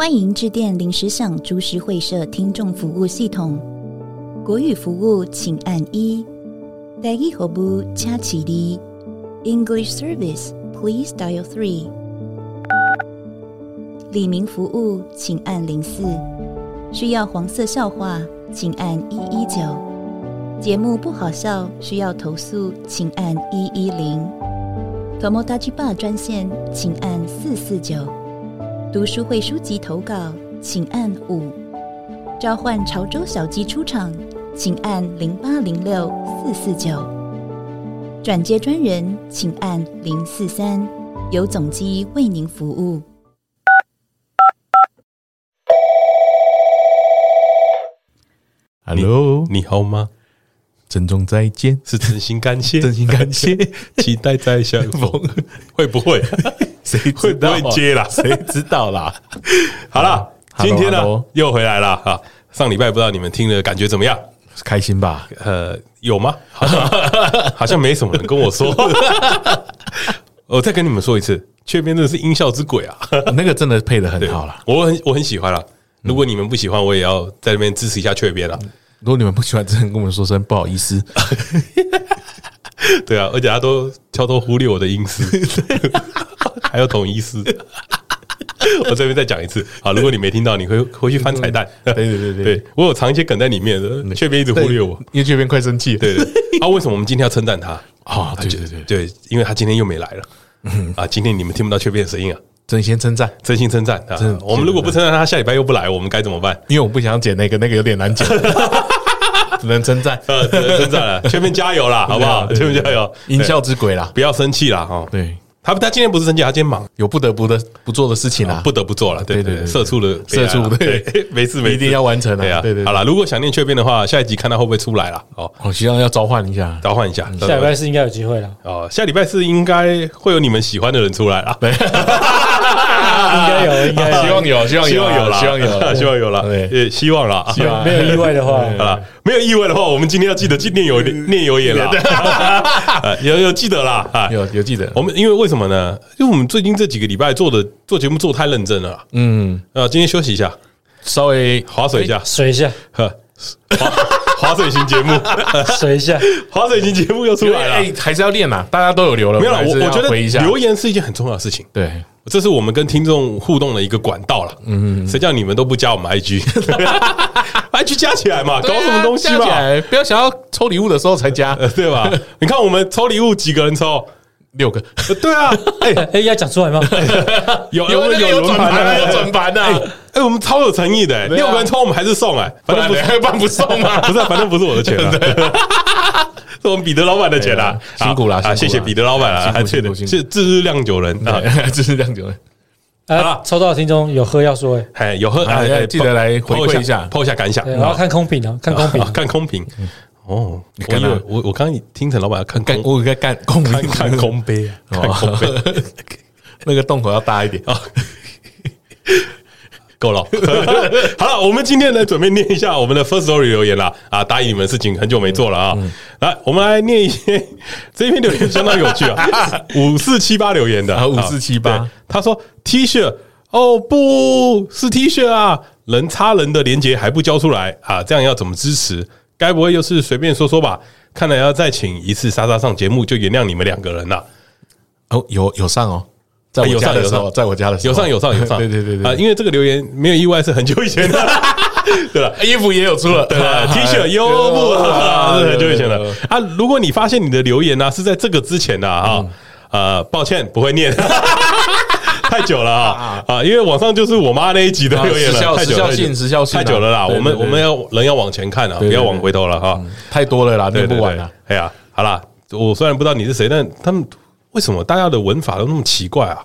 欢迎致电临时想株式会社听众服务系统，国语服务请按一，台语服务请起立，English Service please dial three。李明服务请按零四，需要黄色笑话请按一一九，节目不好笑需要投诉请按一一零。Tomodachi Bar 专线，请按四四九；读书会书籍投稿，请按五；召唤潮州小鸡出场，请按零八零六四四九；转接专人，请按零四三，由总机为您服务。Hello，你，你好吗？珍重再见，是真心感谢，真心感谢，期待再相逢。会不会？谁会不会接啦？谁知道啦？好了，今天呢又回来了哈。上礼拜不知道你们听了感觉怎么样？开心吧？呃，有吗？好像好像没什么人跟我说。我再跟你们说一次，雀边真的是音效之鬼啊！那个真的配的很好了，我很我很喜欢了。如果你们不喜欢，我也要在那边支持一下雀边了。如果你们不喜欢，真的跟我们说声不好意思。对啊，而且他都悄偷忽略我的隐私，还有同意思。我这边再讲一次，好，如果你没听到，你会回去翻彩蛋。对对对对，对我有藏一些梗在里面的，雀边一直忽略我，因为雀边快生气了。对对，啊，为什么我们今天要称赞他？啊，对对对对，因为他今天又没来了。啊，今天你们听不到雀边的声音啊。真心称赞，真心称赞啊！我们如果不称赞他，下礼拜又不来，我们该怎么办？因为我不想剪那个，那个有点难剪，只能称赞，呃，只能称赞了。雀边加油啦，好不好？雀边加油，音效之鬼啦，不要生气啦，哈。对。他他今天不是生气，他今天忙，有不得不的不做的事情啦，不得不做了。对对对，社畜的社畜，对，没事没事，一定要完成的。对啊，对对。好了，如果想念雀边的话，下一集看他会不会出来了？哦，我希望要召唤一下，召唤一下。下礼拜四应该有机会了。哦，下礼拜四应该会有你们喜欢的人出来了。对，应该有，应该希望有，希望希望有了，希望有，希望有了。对，希望了，希望。没有意外的话，好了，没有意外的话，我们今天要记得念有念有言了。有有记得啦，啊，有有记得。我们因为为什么呢？因为我们最近这几个礼拜做的做节目做太认真了，嗯。啊，今天休息一下，稍微划水一下，水一下，呵，划划水型节目，水一下，划水型节目又出来了，哎，还是要练嘛，大家都有留了，没有，我我觉得留言是一件很重要的事情，对，这是我们跟听众互动的一个管道了，嗯，谁叫你们都不加我们 IG，IG 加起来嘛，搞什么东西嘛，不要想要抽礼物的时候才加，对吧？你看我们抽礼物几个人抽？六个，对啊，哎哎，要讲出来吗？有有有转盘，有转盘的，哎，我们超有诚意的，六个人抽我们还是送哎，反正不还办不送嘛，不是，反正不是我的钱啊，是我们彼得老板的钱啊，辛苦了啊，谢谢彼得老板啊，谢谢，是自日酿酒人啊，自日酿酒人，啊，抽到的听众有喝要说哎，哎，有喝哎，记得来回馈一下，抛一下感想，我要看空瓶啊，看空瓶，看空瓶。哦，你看我我我刚刚听成老板要看干，我该干空看看空杯啊，看空杯，那个洞口要大一点。啊，够了。好了，我们今天来准备念一下我们的 first story 留言了啊，答应你们事情很久没做了啊，来，我们来念一些这一篇留言相当有趣啊，五四七八留言的，五四七八，他说 T 恤哦，不是 T 恤啊，人插人的连接还不交出来。啊，这样要怎么支持？该不会又是随便说说吧？看来要再请一次莎莎上节目，就原谅你们两个人了。哦，有有上哦，在我家的时候，在我家的时候，有上有上有上，对对对对啊！因为这个留言没有意外，是很久以前的，对了？衣服也有出了，对了？T 恤优步是很久以前的啊！如果你发现你的留言呢是在这个之前的啊，呃，抱歉，不会念。太久了啊啊！因为网上就是我妈那一集的留言了，太久了，时效性太久了啦。我们我们要人要往前看啊，不要往回头了哈。太多了啦，念不完了。哎呀，好啦，我虽然不知道你是谁，但他们为什么大家的文法都那么奇怪啊？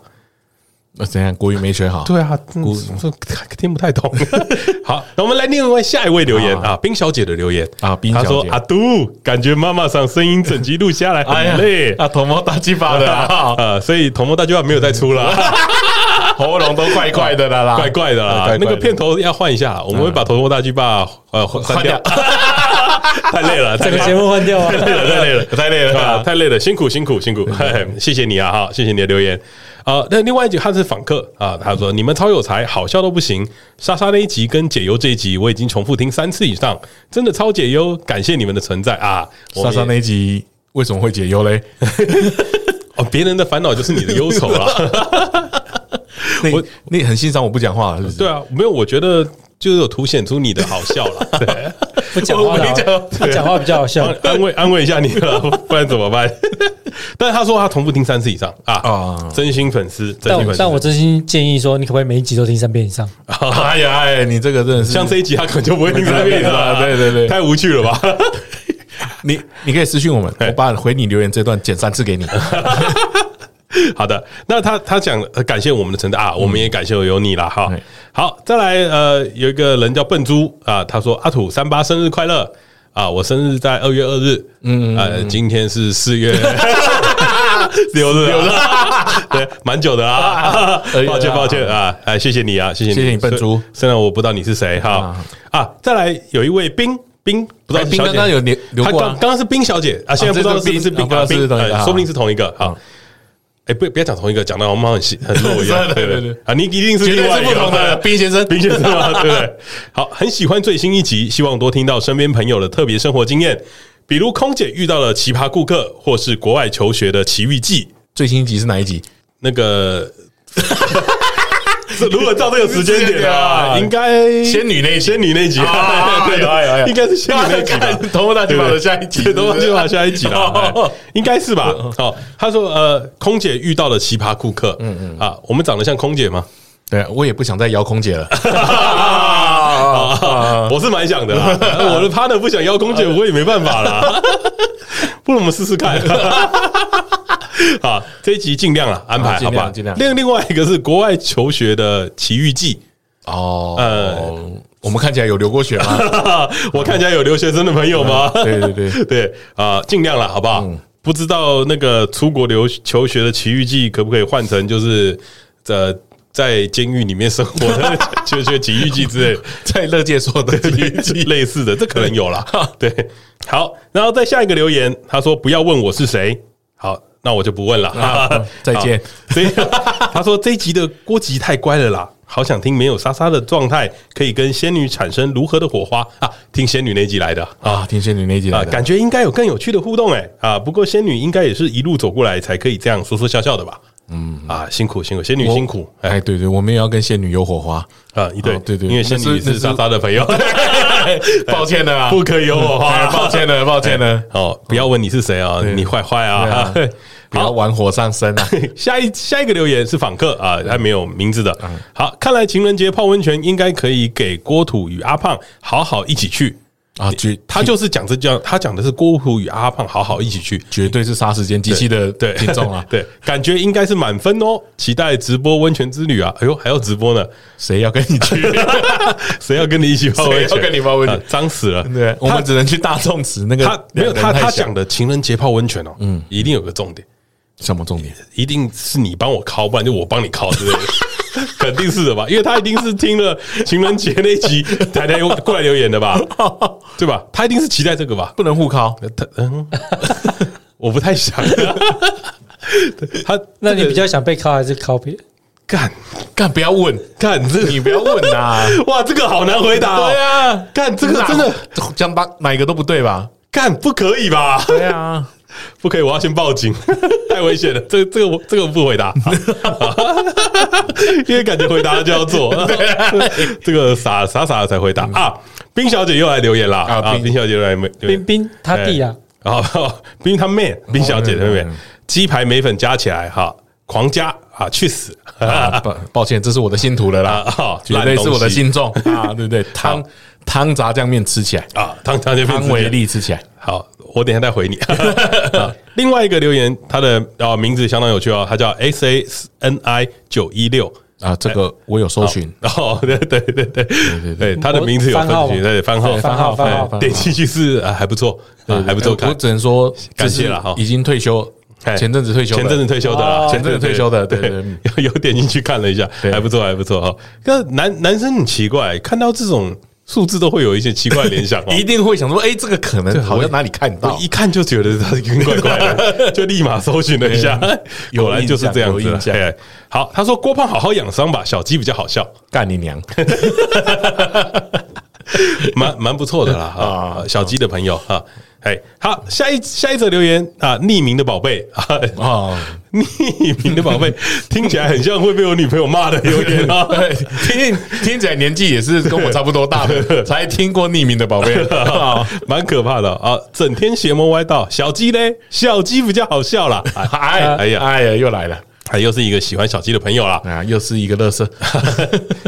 那怎样？国语没学好？对啊，国听不太懂。好，那我们来另外下一位留言。啊，冰小姐的留言。啊，冰小姐，她说阿杜，感觉妈妈上声音整集录下来很累。啊，头毛大鸡巴的啊，所以头毛大鸡巴没有再出了，喉咙都怪怪的啦，怪怪的啦。那个片头要换一下，我们会把头毛大鸡巴呃换掉，太累了，这个节目换掉啊，太累了，太累了，太累了，太累了，辛苦辛苦辛苦，谢谢你啊，哈，谢谢你的留言。啊，那另外一集他是访客啊，他说你们超有才，好笑都不行。莎莎那一集跟解忧这一集，我已经重复听三次以上，真的超解忧，感谢你们的存在啊！莎莎那一集为什么会解忧嘞？哦，别人的烦恼就是你的忧愁了。我你很欣赏我不讲话是不是？对啊，没有，我觉得就是有凸显出你的好笑了。对，不讲话了，他讲话比较好笑，安慰安慰一下你了，不然怎么办？但是他说他同步听三次以上啊啊，真心粉丝。但但我真心建议说，你可不可以每一集都听三遍以上？哎呀哎，你这个真的是像这一集他可能就不会听三遍了。对对对，太无趣了吧？你你可以私信我们，我把回你留言这段剪三次给你。好的，那他他讲感谢我们的存在啊，我们也感谢有你了哈。好，再来呃，有一个人叫笨猪啊，他说阿土三八生日快乐。啊，我生日在二月二日，嗯。呃，今天是四月。六日，六日，对，蛮久的啊，抱歉抱歉啊，哎，谢谢你啊，谢谢你，谢谢你笨猪，虽然我不知道你是谁哈。啊，再来有一位冰冰，不知道冰刚刚有留留过，刚刚是冰小姐啊，现在不知道是不是冰，不知道是同一个，说不定是同一个啊。哎，不，不要讲同一个，讲到我们很细很弱一样。对对对，啊，你一定是另外一同的 冰先生，冰先生嘛，对不对？好，很喜欢最新一集，希望多听到身边朋友的特别生活经验，比如空姐遇到了奇葩顾客，或是国外求学的奇遇记。最新一集是哪一集？那个。如果照这个时间点啊，应该仙女那仙女那集，对对，应该是仙女那集吧？头发金发的下一集，头发金发下一集了，应该是吧？好，他说呃，空姐遇到了奇葩顾客，嗯嗯啊，我们长得像空姐吗？对，我也不想再邀空姐了，我是蛮想的，我的 partner 不想邀空姐，我也没办法了，不如我们试试看。好，这一集尽量了安排，好不好？尽量。另另外一个是国外求学的奇遇记哦，呃，我们看起来有留过学吗？我看起来有留学生的朋友吗？对对对 对啊，尽量了，好不好？不知道那个出国留求学的奇遇记可不可以换成就是在在监狱里面生活的求学奇遇记之类，在乐界说的奇遇记类似的，这可能有了。对，好，然后再下一个留言，他说不要问我是谁，好。那我就不问了，啊、再见。所以 他说这一集的郭吉太乖了啦，好想听没有莎莎的状态可以跟仙女产生如何的火花。啊？听仙女那集来的。啊，听仙女那集来的，感觉应该有更有趣的互动哎、欸、啊！不过仙女应该也是一路走过来才可以这样说说笑笑的吧？嗯。啊，辛苦辛苦，仙女辛苦。哎，对对，我们也要跟仙女有火花。啊！一对。对对，因为仙女是莎莎的朋友，抱歉的啊，不可以有火花，抱歉的抱歉的。哦，不要问你是谁啊，你坏坏啊！不要玩火上身啊！下一下一个留言是访客啊，还没有名字的。好，看来情人节泡温泉应该可以给郭土与阿胖好好一起去啊！绝，他就是讲这叫，他讲的是郭土与阿胖好好一起去，绝对是杀时间机器的对听众啊！对，感觉应该是满分哦，期待直播温泉之旅啊！哎呦，还要直播呢？谁要跟你去？谁要跟你一起泡温泉？要跟你泡温泉？脏死了！对，我们只能去大众池那个。他没有他他讲的情人节泡温泉哦，嗯，一定有个重点。什么重点？一定是你帮我考，不然就我帮你考对不对，肯定是的吧？因为他一定是听了 情人节那集才来过来留言的吧？对吧？他一定是期待这个吧？不能互考，他嗯，我不太想。他那你比较想被考还是考别人？干干不要问，干这个你不要问呐！哇，这个好难回答。对啊，干这个真的讲把哪一个都不对吧？干不可以吧？对啊。不可以，我要先报警，太危险了。这个、这个我这个不回答，因为感觉回答了就要做。这个傻傻傻的才回答啊！冰小姐又来留言啦啊！冰小姐又来没？冰冰他弟啊，然后冰他妹，冰小姐对不对？鸡排美粉加起来哈，狂加啊！去死！抱抱歉，这是我的新图了啦，绝对是我的新作啊！对不对？汤汤炸酱面吃起来。啊，汤炸酱面汤维力吃起来。好。我等一下再回你。另外一个留言，他的啊名字相当有趣哦，他叫 S A N I 九一六。啊，这个我有搜寻。哦，对对对对对对，他的名字有分寻，对番号。番号番号，点进去是啊还不错，还不错，我只能说感谢了哈，已经退休，前阵子退休，前阵子退休的啦，前阵子退休的，对对，有 有点进去看了一下，还不错还不错哈。那男男生很奇怪，看到这种数字都会有一些奇怪的联想，一定会想说，哎，这个可能好像哪里看到，一看就觉得它怪怪的，就立马搜寻了一下，有来 就是这样子。好，他说郭胖好好养伤吧，小鸡比较好笑，干你娘，蛮蛮不错的啦啊，小鸡的朋友啊。哎，好，下一下一则留言啊，匿名的宝贝啊，哦，匿名的宝贝听起来很像会被我女朋友骂的留言啊，听听起来年纪也是跟我差不多大的，才听过匿名的宝贝，蛮可怕的啊，整天邪魔歪道，小鸡嘞，小鸡比较好笑啦。哎哎呀哎呀，又来了，还又是一个喜欢小鸡的朋友啦。啊，又是一个乐色，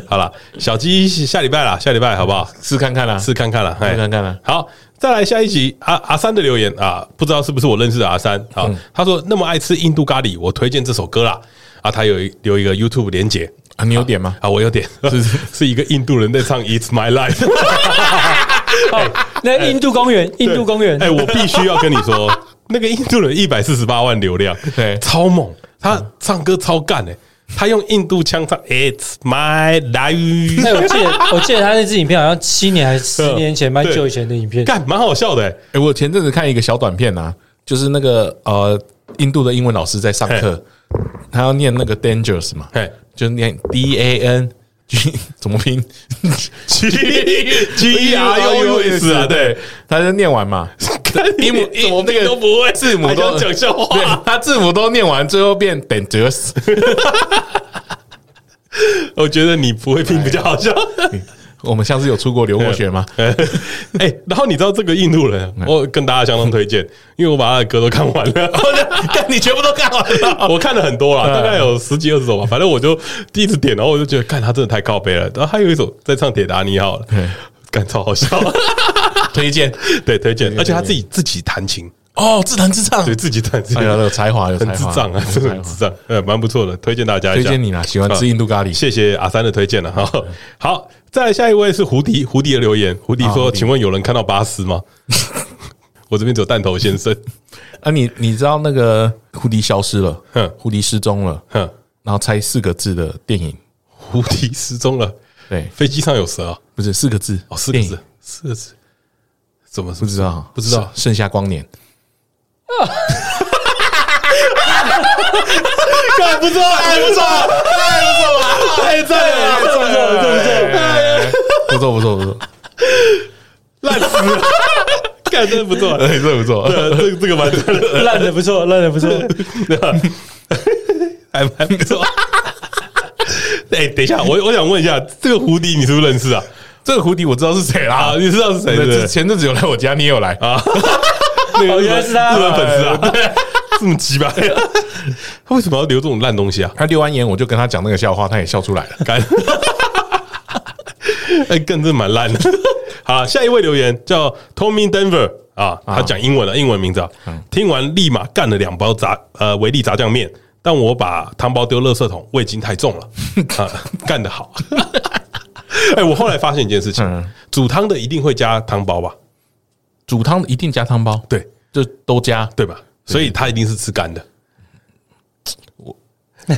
好了，小鸡下礼拜啦，下礼拜好不好？试看看啦，试看看啦，试看看啦，好。再来下一集，阿阿三的留言啊，不知道是不是我认识的阿三啊？他说那么爱吃印度咖喱，我推荐这首歌啦。啊，他有一留一个 YouTube 连结啊，你有点吗？啊，我有点，是 是一个印度人在唱 It's My Life。那印度公园，印度公园，哎，我必须要跟你说，那个印度人一百四十八万流量，对，超猛，他唱歌超干诶。他用印度腔唱 "It's my life"。那我记得，我记得他那支影片好像七年还是十年前，蛮久以前的影片，干蛮好笑的。哎，我前阵子看一个小短片啊，就是那个呃，印度的英文老师在上课，他要念那个 "dangerous" 嘛，就念 D A N G 怎么拼 G G R U S 啊？对，他就念完嘛，字母怎么那个都不会，字母都讲笑话，他字母都念完，最后变 dangerous。我觉得你不会拼比较好笑。我们像是有出国留过学吗？哎，然后你知道这个印度人，我跟大家相当推荐，因为我把他的歌都看完了。你全部都看完了？我看了很多了，大概有十几二十首吧。反正我就第一次点，然后我就觉得，看他真的太靠背了。然后还有一首在唱《铁达尼号》，了干超好笑，推荐。对推荐，而且他自己自己弹琴。哦，自弹自唱，对自己弹，哎呀，有才华，有才华，智障啊，真的很智障，呃，蛮不错的，推荐大家一下。推荐你啦，喜欢吃印度咖喱，谢谢阿三的推荐了哈。好，再来下一位是胡迪，胡迪的留言，胡迪说：“请问有人看到巴斯吗？” 我这边只有弹头先生。啊，你你知道那个胡迪消失了，哼，胡迪失踪了，哼，然后猜四个字的电影，胡迪失踪了，对，飞机上有蛇，不是四个字。哦，四个字，四个字，怎么不知道？不知道，盛夏光年。啊！哈哈哈哈哈！哈哈哈不错，还不错，太不错了，太赞了，不错，不错，不错，不错，不错，烂死了！干，真的不错，真的不错，这个这个蛮烂的不错，烂的不错，还蛮不错。哎，等一下，我我想问一下，这个胡迪你是不是认识啊？这个蝴蝶我知道是谁啦，你知道是谁？对，前阵子有来我家，你也有来啊？原来是他日本粉丝啊，这么鸡巴，他为什么要留这种烂东西啊？他留完言，我就跟他讲那个笑话，他也笑出来了。干，哎，更是蛮烂的。好，下一位留言叫 Tommy Denver 啊，他讲英文的，英文名字啊。听完立马干了两包炸呃维力炸酱面，但我把汤包丢垃圾桶，味精太重了啊，干得好。哎，我后来发现一件事情，煮汤的一定会加汤包吧？煮汤一定加汤包，对，就都加，对吧？所以他一定是吃干的。我，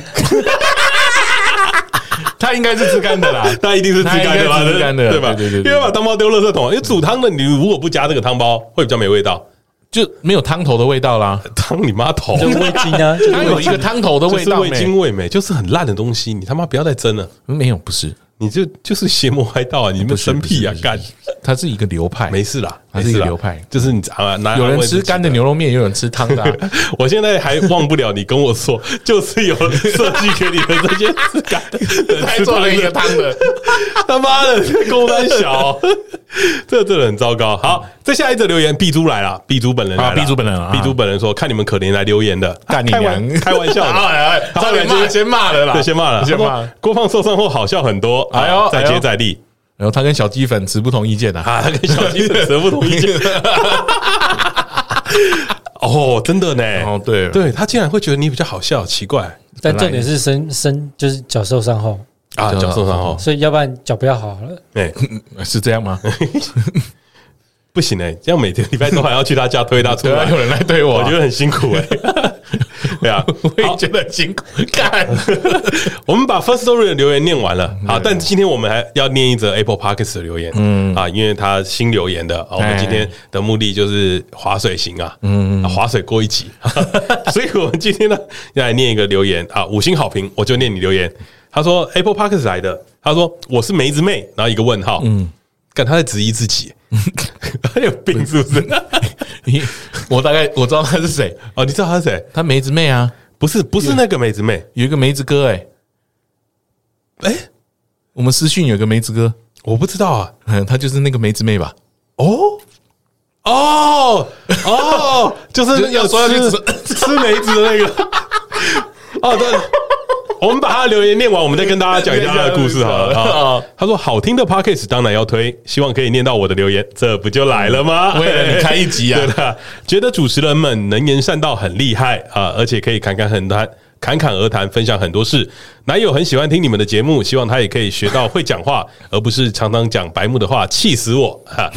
他应该是吃干的啦，他一定是吃干的吧？吃干的，对吧？对对对，因为把汤包丢垃圾桶，因为煮汤的你如果不加这个汤包，会比较没味道，就没有汤头的味道啦。汤你妈头，就味精啊，它有一个汤头的味道，味精味美，就是很烂的东西，你他妈不要再蒸了。没有，不是。你就就是邪魔歪道啊！你们生屁啊！干，它是一个流派，没事啦，它是一个流派，就是你啊，有人吃干的牛肉面，有人吃汤的。我现在还忘不了你跟我说，就是有人设计给你的这些吃干的，还做了一个汤的，他妈的，公三小，这真的很糟糕。好，再下一则留言，B 猪来了，B 猪本人来了，B 猪本人啊，B 猪本人说，看你们可怜来留言的，干你娘，开玩笑的，差点就先骂了啦，对，先骂了，先骂。郭胖受伤后好笑很多。哎呦，再接再厉，然后他跟小鸡粉持不同意见呐，啊，他跟小鸡粉持不同意见，哦，真的呢，哦，对，对他竟然会觉得你比较好笑，奇怪，但重点是身身就是脚受伤后。啊，脚受伤后，所以要不然脚不要好了，哎，是这样吗？不行哎、欸，这样每天礼拜都还要去他家推他出来，有人来推我，我觉得很辛苦哎、欸。对啊，我也觉得很辛苦。干，我们把 First Story 的留言念完了，好，但今天我们还要念一则 Apple Podcast 的留言，嗯。啊，因为他新留言的啊，我们今天的目的就是划水行啊，嗯，划水过一集，所以我们今天呢要来念一个留言。啊，五星好评，我就念你留言。他说 Apple Podcast 来的，他说我是梅子妹，然后一个问号，嗯，看他在质疑自己。他有病是不是？你我大概我知道他是谁。哦，你知道他是谁？他梅子妹啊，不是不是那个梅子妹，有一个梅子哥哎，哎，我们私讯有个梅子哥，我不知道啊，嗯，他就是那个梅子妹吧？哦？哦！哦，就是要说要去吃吃梅子的那个，哦对。我们把他的留言念完，我们再跟大家讲一下他的故事好了。啊，他说好听的 Podcast 当然要推，希望可以念到我的留言，这不就来了吗？为了你开一集啊，对的。觉得主持人们能言善道，很厉害啊，而且可以侃侃很谈，侃侃而谈，分享很多事。男友很喜欢听你们的节目，希望他也可以学到会讲话，而不是常常讲白目的话，气死我！哈，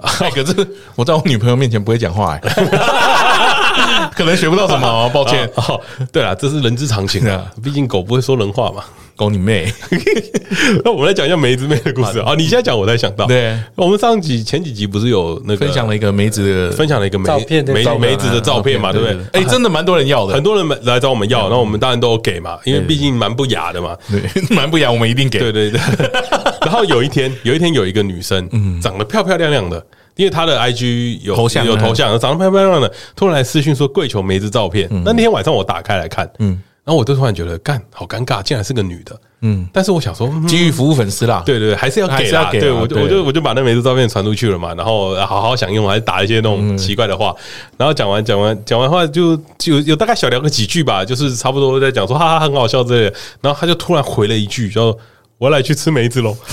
可是我在我女朋友面前不会讲话欸，可能学不到什么，抱歉。哦，对了，这是人之常情啊，毕竟狗不会说人话嘛。狗你妹！那我们来讲一下梅子妹的故事啊。你现在讲，我才想到。对，我们上集前几集不是有那个分享了一个梅子的，分享了一个梅梅梅子的照片嘛，对不对？哎，真的蛮多人要的，很多人来找我们要，那我们当然都有给嘛，因为毕竟蛮不雅的嘛。对，蛮不雅，我们一定给。对对对。然后有一天，有一天有一个女生，嗯，长得漂漂亮亮的，因为她的 IG 有头像，有头像，长得漂漂亮亮的，突然来私讯说跪求梅子照片。那那天晚上我打开来看，嗯。然后我就突然觉得，干好尴尬，竟然是个女的。嗯，但是我想说，基于服务粉丝啦，对对对，还是要给啦。对，我就我就我就把那梅子照片传出去了嘛。然后好好享用，还是打一些那种奇怪的话。然后讲完讲完讲完话，就就有大概小聊个几句吧，就是差不多在讲说哈哈很好笑之类的。然后他就突然回了一句，叫我要来去吃梅子喽。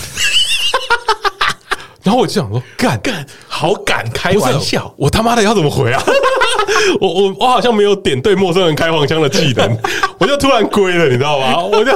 然后我就想说，干干好敢开玩笑，我他妈的要怎么回啊？我我我好像没有点对陌生人开黄腔的技能，我就突然归了，你知道吗？我就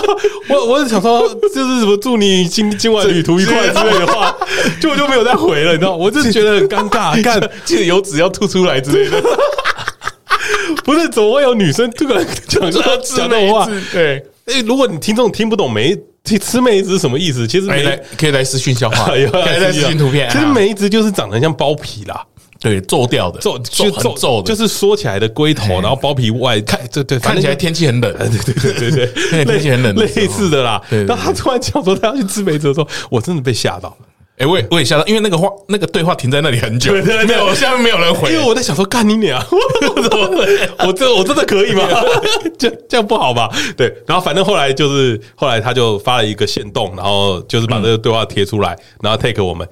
我我是想说，就是什么祝你今今晚旅途愉快之类的话，就我就没有再回了，你知道？我就是觉得很尴尬，干记得油脂要吐出来之类的。不是，怎么会有女生突然讲这种话？对，哎，如果你听众听不懂梅吃梅子是什么意思？其实梅可以来私讯笑话，可以来私讯图片。其实梅子就是长得像包皮啦。对，皱掉的，皱就很皱的，就是缩起来的龟头，然后包皮外看，这对看起来天气很冷，对对对对对，天气很冷，类似的啦。然后他突然讲说他要去吃梅子的时候，我真的被吓到了。哎，我也我也吓到，因为那个话那个对话停在那里很久，没有下面没有人回，因为我在想说干你娘，我我这我真的可以吗？这这样不好吧？对，然后反正后来就是后来他就发了一个限动，然后就是把这个对话贴出来，然后 take 我们。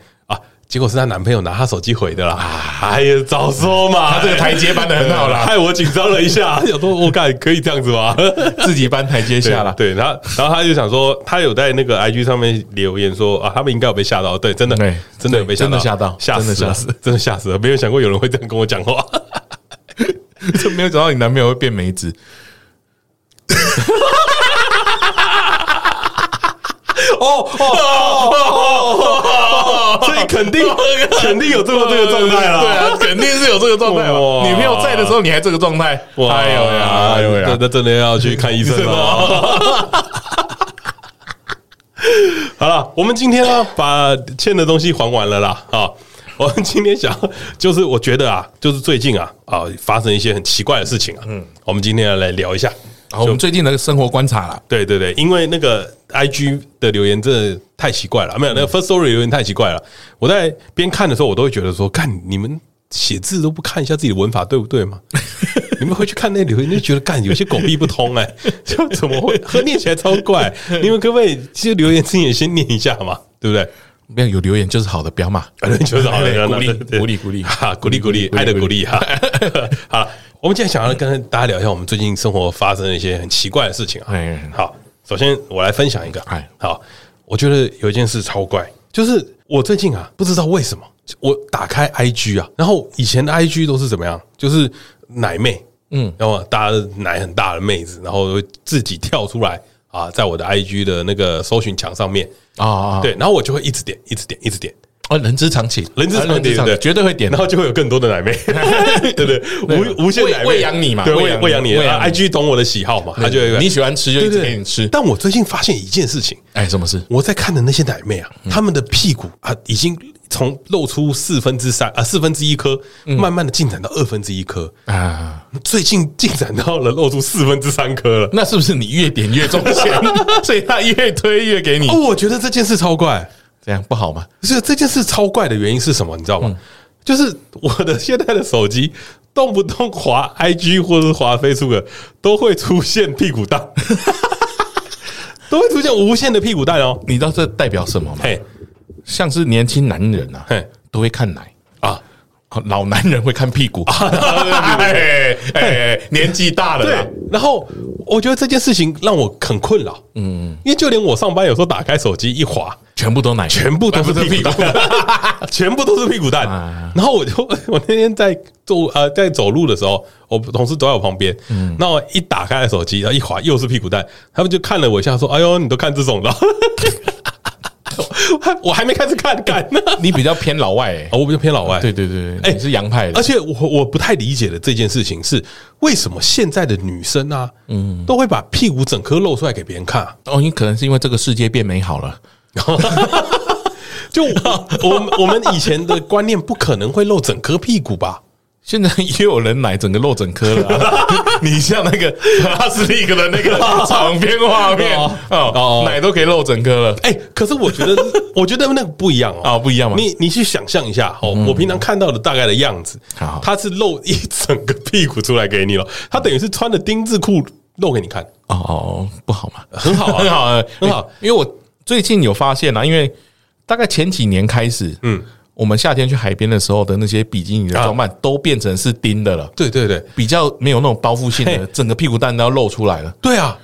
结果是她男朋友拿她手机回的啦！哎呀，早说嘛！他这个台阶搬的很好啦，害我紧张了一下。想说我干可以这样子吗？自己搬台阶下了。对，然后然后他就想说，他有在那个 IG 上面留言说啊，他们应该有被吓到。对，真的，真的有被吓到，吓到，吓死，吓死，真的吓死了！没有想过有人会这样跟我讲话，就没有想到你男朋友会变梅子。哦哦哦！所以肯定肯定有这么这个状态了，对啊，肯定是有这个状态。女朋友在的时候，你还这个状态？哎呦呀，哎呦呀，那真的要去看医生了。好了，我们今天呢，把欠的东西还完了啦。啊，我们今天想就是，我觉得啊，就是最近啊啊，发生一些很奇怪的事情啊。嗯，我们今天要来聊一下。好，我们最近的生活观察了。对对对，因为那个。I G 的留言真的太奇怪了，没有那个 First Story 留言太奇怪了。我在边看的时候，我都会觉得说，看你们写字都不看一下自己的文法对不对吗？你们回去看那留言，就觉得干有些狗屁不通哎，就怎么会和念起来超怪？你们可不可以其实留言之前先念一下嘛？对不对？没有有留言就是好的，不要骂，就是好的，鼓励鼓励鼓励哈，鼓励鼓励，爱的鼓励哈。好，我们今天想要跟大家聊一下我们最近生活发生的一些很奇怪的事情啊。好。首先，我来分享一个。哎，好，我觉得有一件事超怪，就是我最近啊，不知道为什么，我打开 IG 啊，然后以前的 IG 都是怎么样？就是奶妹，嗯，然后大家奶很大的妹子，然后会自己跳出来啊，在我的 IG 的那个搜寻墙上面。啊，对，然后我就会一直点，一直点，一直点，哦，人之常情，人之常情，对，绝对会点，然后就会有更多的奶妹，对对，无无限奶妹。喂养你嘛，对，喂喂养你，IG 懂我的喜好嘛，他就你喜欢吃就一直给你吃。但我最近发现一件事情，哎，什么事？我在看的那些奶妹啊，他们的屁股啊，已经从露出四分之三啊，四分之一颗，慢慢的进展到二分之一颗。啊，最近进展到了露出四分之三颗了。那是不是你越点越中钱，所以他越推越给你？哦，我觉得这件事超怪。这样不好吗？是这件事超怪的原因是什么？你知道吗？嗯、就是我的现在的手机动不动滑 IG 或者是滑 Facebook 都会出现屁股蛋，都会出现无限的屁股蛋哦。你知道这代表什么吗？嘿，像是年轻男人啊，嘿，都会看奶啊。老男人会看屁股，哎哎，年纪大了。对，然后我觉得这件事情让我很困扰。嗯，因为就连我上班有时候打开手机一滑，全部都奶，全部都是屁股。蛋，全部都是屁股蛋。然后我就 我那天在走呃在走路的时候，我同事走在我旁边，嗯，那我一打开手机，然后一滑又是屁股蛋，他们就看了我一下，说：“哎呦，你都看这种的。” 我还没开始看，干呢？你比较偏老外哎，我比较偏老外。对对对，哎，你是洋派的。而且我我不太理解的这件事情是，为什么现在的女生啊，嗯，都会把屁股整颗露出来给别人看？哦，你可能是因为这个世界变美好了。就我我们以前的观念，不可能会露整颗屁股吧？现在也有人奶整个露整颗了，你像那个阿斯利克的那个 场边画面哦，奶都可以露整颗了。哎，可是我觉得，我觉得那个不一样哦，不一样吗？你你去想象一下哦，我平常看到的大概的样子，他是露一整个屁股出来给你了，他等于是穿的丁字裤露给你看。哦哦，不好吗？很好，很好，很好。因为我最近有发现啊，因为大概前几年开始，嗯。我们夏天去海边的时候的那些比基尼的装扮都变成是钉的了，对对对，比较没有那种包覆性的，整个屁股蛋都要露出来了。对啊，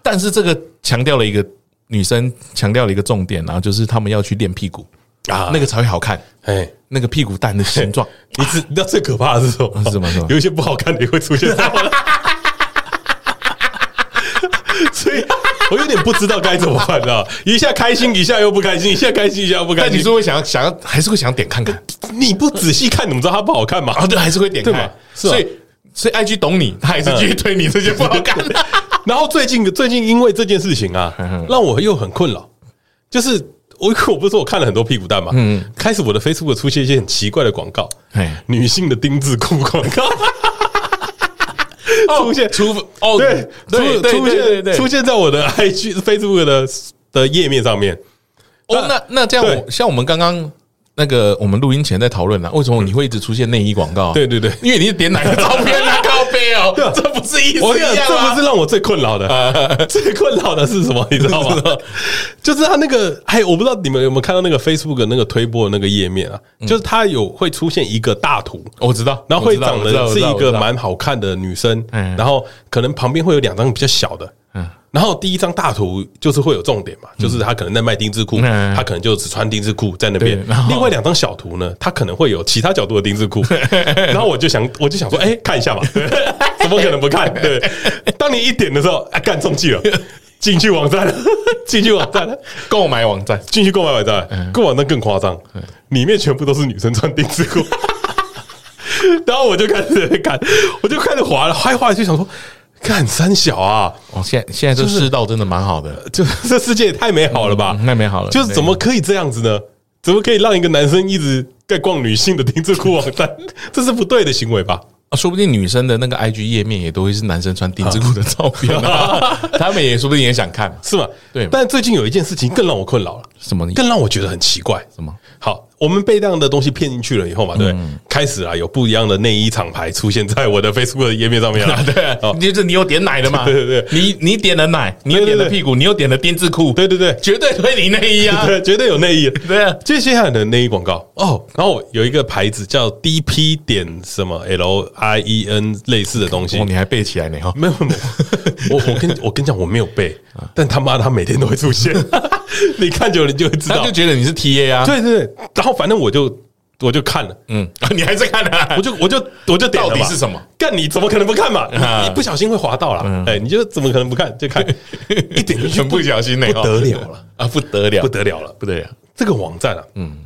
但是这个强调了一个女生强调了一个重点啊，就是他们要去练屁股啊，那个才会好看。哎，那个屁股蛋的形状，你知你知道最可怕的是什么？是什么？有一些不好看的也会出现。所 以。我有点不知道该怎么办，知道？一下开心，一下又不开心，一下开心，一下又不开心。但你是会想要想要，还是会想要点看看？你不仔细看，怎么知道它不好看嘛？啊，对，还是会点开。所以，所以 IG 懂你，他还是继续推你这些不好看的。然后最近，最近因为这件事情啊，让我又很困扰。就是我，我不是说我看了很多屁股蛋嘛，嗯，开始我的 Facebook 出现一些很奇怪的广告，女性的丁字裤广告。出现出哦，对对出现出现在我的 IG Facebook 的的页面上面。哦，那那这样，像我们刚刚那个我们录音前在讨论啊，为什么你会一直出现内衣广告？对对对，因为你是点哪个照片啊？靠背哦，这不是意思？这不是让我最困扰的，最困扰的是什么？你知道吗？就是他那个，哎，我不知道你们有没有看到那个 Facebook 那个推播的那个页面啊？就是它有会出现一个大图，我知道，然后会长得是一个蛮好看的女生，然后可能旁边会有两张比较小的。然后第一张大图就是会有重点嘛，就是他可能在卖丁字裤，他可能就只穿丁字裤在那边。另外两张小图呢，他可能会有其他角度的丁字裤。然后我就想，我就想说，哎，看一下吧，怎么可能不看？对，当你一点的时候，啊，干中计了，进去网站，进去网站，购买网站，进去购买网站，购买网站更夸张，里面全部都是女生穿丁字裤。然后我就开始看，我就开始滑了，滑一滑就想说。看三小啊！哦，现在现在这世道真的蛮好的，就 这世界也太美好了吧？太美好了，就是怎么可以这样子呢？怎么可以让一个男生一直在逛女性的丁字裤网站？这是不对的行为吧？啊，说不定女生的那个 IG 页面也都会是男生穿丁字裤的照片，他们也说不定也想看，是吗？对。但最近有一件事情更让我困扰了，什么？更让我觉得很奇怪，什么？好。我们被这样的东西骗进去了以后嘛，对，开始啊有不一样的内衣厂牌出现在我的 Facebook 的页面上面了。对，就是你有点奶的嘛？对对对，你你点了奶，你又点了屁股，你又点了丁字裤，对对对，绝对推你内衣啊，对，绝对有内衣。对啊，接下来的内衣广告哦，然后有一个牌子叫 DP 点什么 L I E N 类似的东西，你还背起来呢？哈，没有没有，我我跟我跟你讲，我没有背，但他妈他每天都会出现，你看久了你就会知道，他就觉得你是 TA 啊，对对对，然后反正我就。我就看了，嗯，你还在看呢？我就我就我就点了，到底是什么？干你怎么可能不看嘛？你不小心会滑到了，哎，你就怎么可能不看？就看，一点进去不小心，不得了了啊！不得了，不得了了，不得了！这个网站啊，嗯，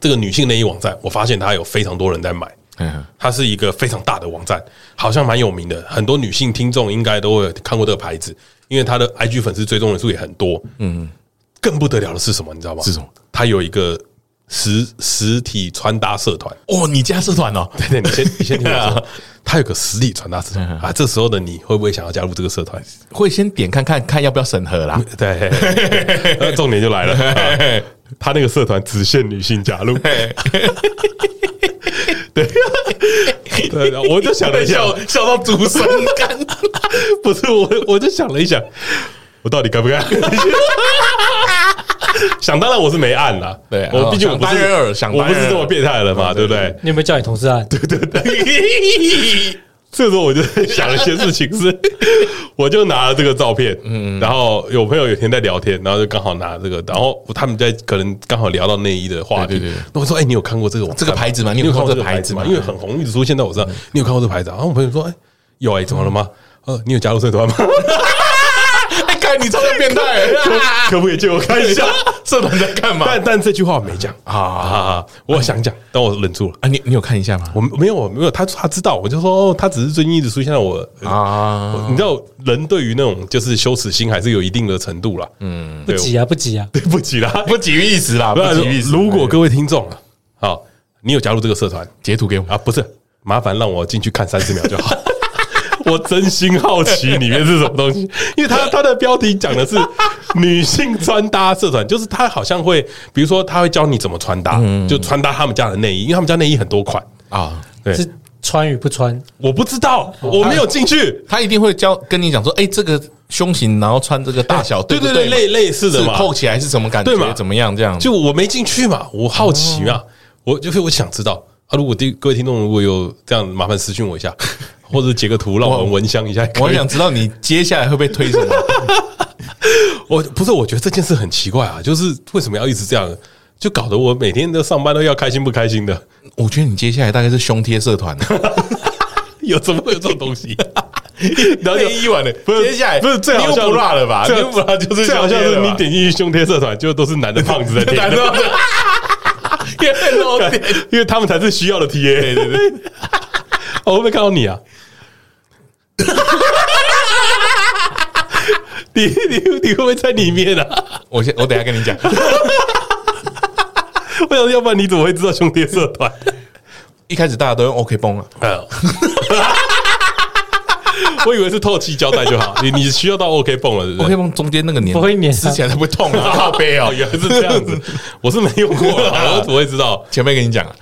这个女性内衣网站，我发现它有非常多人在买。嗯，它是一个非常大的网站，好像蛮有名的，很多女性听众应该都会看过这个牌子，因为它的 IG 粉丝追踪人数也很多。嗯，更不得了的是什么？你知道吗？是什么？它有一个实实体穿搭社团。哦，你加社团哦？对对，你先你先听我说，它有个实体穿搭社团啊。这时候的你会不会想要加入这个社团？会先点看看看要不要审核啦。对，那 重点就来了，他那个社团只限女性加入。对，对，我就想了一下，笑到主神干。不是我，我就想了一想，我到底该不该？想当然我是没按啦，对，我毕竟我不是我不是这么变态的嘛，对不对？你有没有叫你同事按？对对对。这时候我就想了一些事情，是 我就拿了这个照片，嗯，然后有朋友有天在聊天，然后就刚好拿这个，然后他们在可能刚好聊到内衣的话题，那我说，哎，你有看过这个这个牌子吗？你有看过这个牌子吗？因为很红，一直出现在我身上。你有看过这个牌子？然后我朋友说，哎，有哎，怎么了吗？呃，你有加入社团吗？你这么变态，可不可以借我看一下？社团在干嘛？但但这句话我没讲。啊，我想讲，但我忍住了。啊。你你有看一下吗？我没有，没有。他他知道，我就说哦，他只是最近一直出现在我啊。你知道，人对于那种就是羞耻心还是有一定的程度啦。嗯，不急啊，不急啊，对，不急啦，不急于一时啦，不急于一时。如果各位听众啊，好，你有加入这个社团，截图给我。啊，不是，麻烦让我进去看三十秒就好。我真心好奇里面是什么东西，因为他他的标题讲的是女性穿搭社团，就是他好像会，比如说他会教你怎么穿搭，就穿搭他们家的内衣，因为他们家内衣很多款。啊，对，是穿与不穿，我不知道，我没有进去，他一定会教跟你讲说，哎，这个胸型，然后穿这个大小，对对？对，类类似的嘛，扣起来是什么感觉，怎么样这样？就我没进去嘛，我好奇嘛，我就是我想知道。啊，如果第各位听众如果有这样，麻烦私信我一下。或者截个图让我们闻香一下。我想知道你接下来会被推什么？我不是，我觉得这件事很奇怪啊，就是为什么要一直这样，就搞得我每天都上班都要开心不开心的。我觉得你接下来大概是胸贴社团，有怎么会有这种东西？然后第一晚的，不是接下来不是最好笑了吧？最好笑就是最好笑是你点进去胸贴社团，就都是男的胖子在贴，因为他们才是需要的 TA，对对对。我会不会看到你啊？你你你会不会在里面啊？我先我等下跟你讲。我想，要不然你怎么会知道兄弟社团？一开始大家都用 OK 绷啊。我以为是透气胶带就好。你你需要到 OK 绷了是不是？OK 绷中间那个粘不会粘，撕起来它不会痛啊。靠背哦，原来是这样子。我是没用过，我怎么会知道？前面跟你讲啊。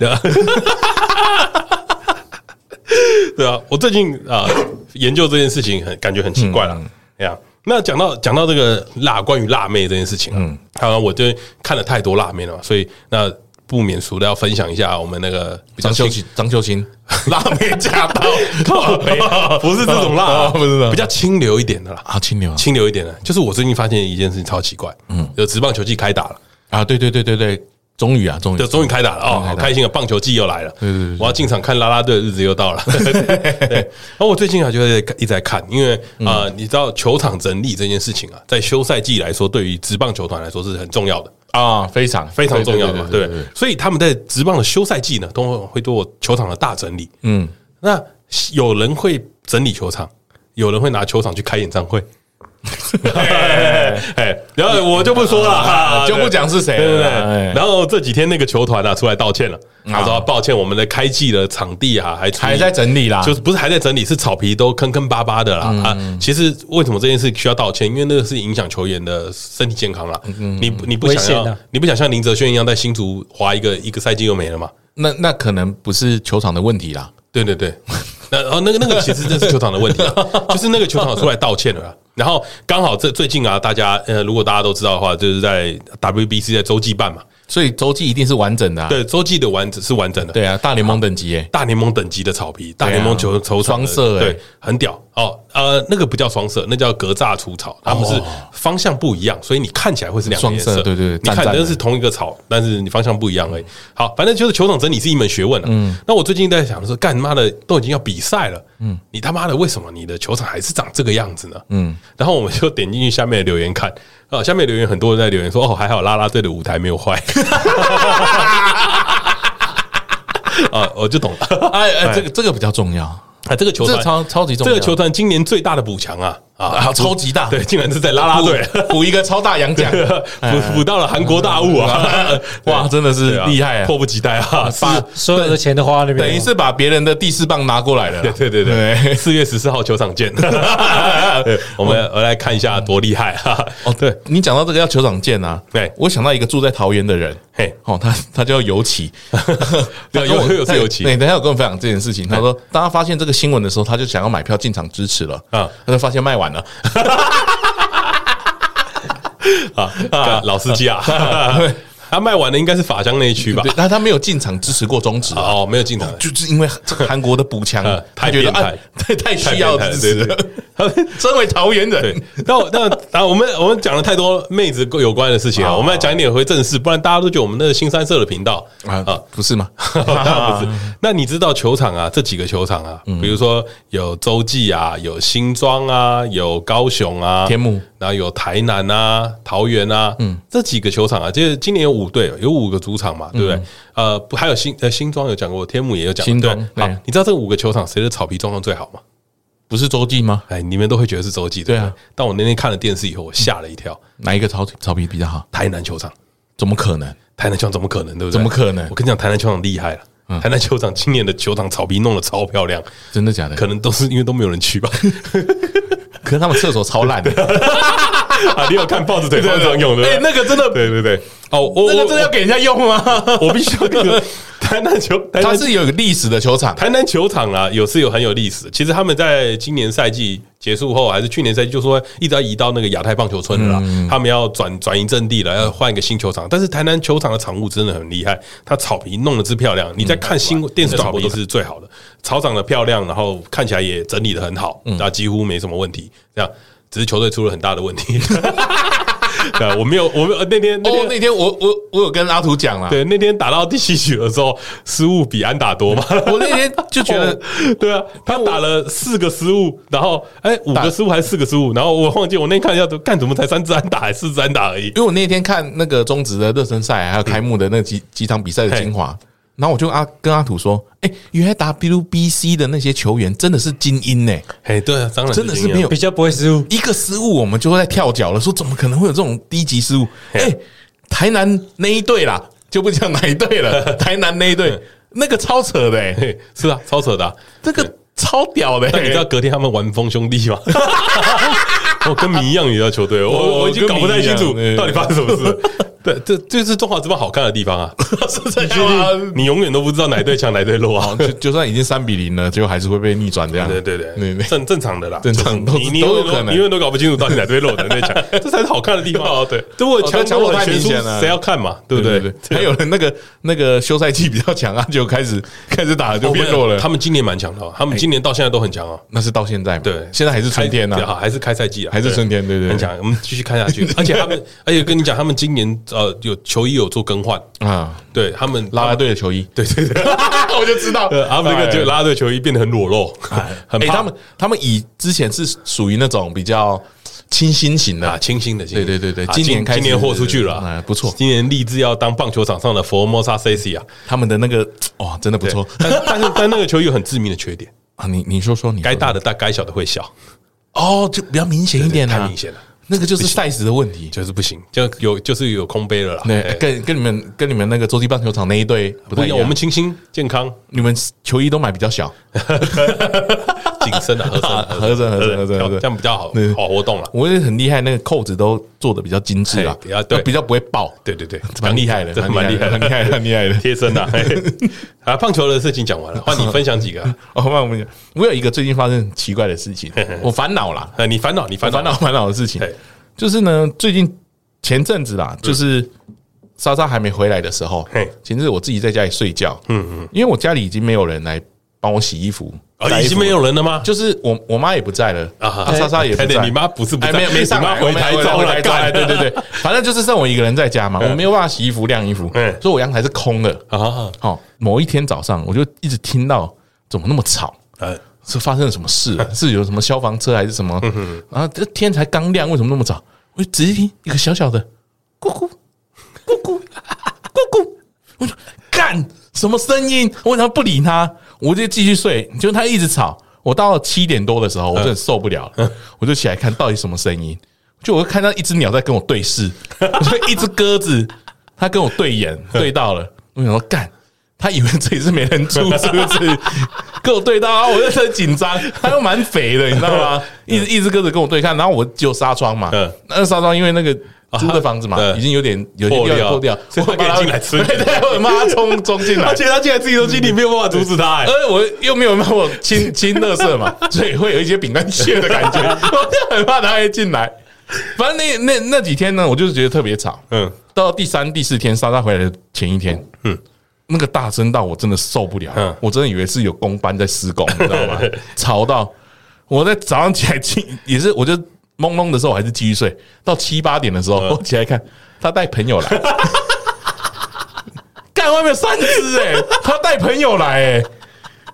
对啊，我最近啊研究这件事情很感觉很奇怪了。哎呀，那讲到讲到这个辣，关于辣妹这件事情，嗯，好像我就看了太多辣妹了，所以那不免俗的要分享一下我们那个张秀清，张秀清 辣妹驾到，不是这种辣，不是比较清流一点的啦，啊，清流，清流一点的，就是我最近发现一件事情超奇怪，嗯，有职棒球季开打了啊，对对对对对。终于啊，终于就终于开打了哦，好开心啊！棒球季又来了，对对对，我要进场看啦啦队的日子又到了。对，然后我最近啊，就在一直在看，因为啊，你知道球场整理这件事情啊，在休赛季来说，对于职棒球团来说是很重要的啊，非常非常重要的，对。所以他们在职棒的休赛季呢，都会做球场的大整理。嗯，那有人会整理球场，有人会拿球场去开演唱会。哎，然后我就不说了，就不讲是谁了。然后这几天那个球团啊出来道歉了，他说抱歉，我们的开季的场地啊还还在整理啦，就是不是还在整理，是草皮都坑坑巴巴的啦。啊，其实为什么这件事需要道歉？因为那个是影响球员的身体健康了。你你不想要，你不想像林哲轩一样在新竹滑一个一个赛季又没了嘛？那那可能不是球场的问题啦。对对对，那然后那个那个其实这是球场的问题，就是那个球场出来道歉了。然后刚好这最近啊，大家呃，如果大家都知道的话，就是在 WBC 在洲际办嘛。所以洲际一定是完整的，对，洲际的完整是完整的，对啊，大联盟等级，诶，大联盟等级的草皮，大联盟球球双色，对，很屌哦，呃，那个不叫双色，那叫格栅除草，它们是方向不一样，所以你看起来会是两个颜色，对对，你看都是同一个草，但是你方向不一样而已。好，反正就是球场整理是一门学问了。嗯，那我最近在想说，干妈的都已经要比赛了，嗯，你他妈的为什么你的球场还是长这个样子呢？嗯，然后我们就点进去下面的留言看。啊，下面留言很多人在留言说：“哦，还好啦啦队的舞台没有坏。”啊，我就懂了。哎哎，这个这个比较重要。啊，这个球团超超级重要，这个球团今年最大的补强啊啊，超级大，对，竟然是在拉拉队。补一个超大洋将，补补到了韩国大物啊！哇，真的是厉害啊，迫不及待啊！把所有的钱都花那边，等于是把别人的第四棒拿过来了。对对对对，四月十四号球场见。我们我来看一下多厉害啊！哦，对。你讲到这个要球场见啊，对。我想到一个住在桃园的人，嘿，哦，他他叫尤其，对，有有是尤其，对，等下我跟我分享这件事情。他说，当他发现这个新闻的时候，他就想要买票进场支持了。啊，他就发现卖完了。啊，老司机啊！他卖完的应该是法香那一区吧？但他没有进场支持过中止哦，没有进场，就是因为这个韩国的补强，他觉得太太需要支持了。身为桃园人，那那啊，我们我们讲了太多妹子有关的事情啊，我们来讲一点回正事，不然大家都觉得我们那个新三社的频道啊啊，不是吗？当然不是。那你知道球场啊？这几个球场啊，比如说有洲际啊，有新庄啊，有高雄啊，天母，然后有台南啊，桃园啊，嗯，这几个球场啊，就是今年有五队，有五个主场嘛，对不对？呃，不，还有新呃新庄有讲过，天母也有讲，新庄。好，你知道这五个球场谁的草皮状况最好吗？不是洲际吗？哎，你们都会觉得是洲际，对啊。但我那天看了电视以后，我吓了一跳。哪一个草草皮比较好？台南球场？怎么可能？台南球场怎么可能？对不对？怎么可能？我跟你讲，台南球场厉害了。台南球场今年的球场草皮弄得超漂亮，真的假的？可能都是因为都没有人去吧。可是他们厕所超烂的。啊，你有看豹子腿上用的？哎，那个真的，对对对。哦，我那个真的要给人家用吗？我必须要那个。台南球，它是有个历史的球场。台南球场啊，有是有很有历史。其实他们在今年赛季结束后，还是去年赛季，就说一直要移到那个亚太棒球村了。他们要转转移阵地了，要换一个新球场。但是台南球场的场务真的很厉害，它草皮弄得之漂亮。你在看新电视转播都是最好的，草长得漂亮，然后看起来也整理的很好，那几乎没什么问题。这样，只是球队出了很大的问题。对，我没有，我没有那天，那天，那天我我我有跟阿图讲了。对，那天打到第七局的时候，失误比安打多嘛。我那天就觉得，对啊，他打了四个失误，然后哎，五个失误还是四个失误，然后我忘记我那天看一下，干怎么才三支安打还是四支安打而已？因为我那天看那个中职的热身赛，还有开幕的那几几场比赛的精华。然后我就阿跟阿土说，哎，原来 WBC 的那些球员真的是精英呢。哎，对啊，当然真的是没有比较不会失误，一个失误我们就会在跳脚了，说怎么可能会有这种低级失误？哎，台南那一队啦，就不讲哪一队了，台南那一队那个超扯的，是啊，超扯的，这个超屌的。那你知道隔天他们玩疯兄弟吗？我跟谜一样，你的球队，我我已经搞不太清楚到底发生什么事。对，这这是中华职棒好看的地方啊！是这样吗？你永远都不知道哪队强哪队弱啊！就就算已经三比零了，最后还是会被逆转这样。对对对，正正常的啦，正常你你永远都搞不清楚到底哪队弱哪队强，这才是好看的地方啊。对，如果强强弱太明显了，谁要看嘛？对不对？还有人那个那个休赛季比较强啊，就开始开始打就变弱了。他们今年蛮强的，他们今年到现在都很强啊。那是到现在对，现在还是春天呢，还是开赛季啊，还是春天，对对，很强。我们继续看下去，而且他们，而且跟你讲，他们今年呃有球衣有做更换。啊，对他们拉拉队的球衣，对 对对，我就知道，他们那个就拉拉队球衣变得很裸露，很他们他们以之前是属于那种比较清新型的，清新的，对对对对，今年开今年豁出去了，不错，今年立志要当棒球场上的 Formosa Says 啊，他们的那个哇，真的不错，但但是但那个球衣有很致命的缺点。啊，你你说说你该大的大，该小的会小，哦，就比较明显一点，太明显了。那个就是 size 的问题，就是不行，就有就是有空杯了啦。对，跟跟你们跟你们那个洲际棒球场那一队不太一样。我们清新健康，你们球衣都买比较小，紧身的合身合身合身合身，这样比较好好活动了。我也很厉害，那个扣子都做的比较精致啊，比较对，比较不会爆。对对对，蛮厉害的，蛮厉害，很厉害，很厉害的贴身的。啊，棒球的事情讲完了，换你分享几个。哦，换我们讲，我有一个最近发生很奇怪的事情，我烦恼了。呃，你烦恼，你烦恼，烦恼，烦恼的事情。就是呢，最近前阵子啦，就是莎莎还没回来的时候，前阵子我自己在家里睡觉，嗯嗯，因为我家里已经没有人来帮我洗衣服，已经没有人了吗？就是我我妈也不在了啊，莎莎也不在，你妈不是不在，没没上来，回台中了，对对对，反正就是剩我一个人在家嘛，我没有办法洗衣服晾衣服，所以我阳台是空的啊。好，某一天早上我就一直听到怎么那么吵，是发生了什么事？是有什么消防车还是什么？然后这天才刚亮，为什么那么早？我就仔细听一个小小的咕咕咕咕咕咕，我就干什么声音？我怎么不理他？我就继续睡。就他一直吵，我到了七点多的时候，我真的受不了了，我就起来看到底什么声音。就我看到一只鸟在跟我对视，就一只鸽子，它跟我对眼对到了。我想说干，他以为这里是没人住，是不是？跟我对到啊，我就很紧张。它又蛮肥的，你知道吗？一只一只鸽子跟我对看，然后我只有纱窗嘛，那个纱窗因为那个。租的房子嘛，已经有点有点掉破掉，所以他 进来吃。对对，我妈冲冲进来，而且他进来自己都进，你没有办法阻止他。而 我又没有帮我清清垃圾嘛，所以会有一些饼干屑的感觉，我就很怕他会进来。反正那那那几天呢，我就是觉得特别吵。嗯，到第三、第四天，莎莎回来的前一天，嗯，那个大声到我真的受不了。嗯，我真的以为是有工班在施工，你知道吗？吵到我在早上起来进，也是我就。懵懵的时候我还是继续睡，到七八点的时候我起来看，他带朋友来，干外面有三只哎，他带朋友来哎，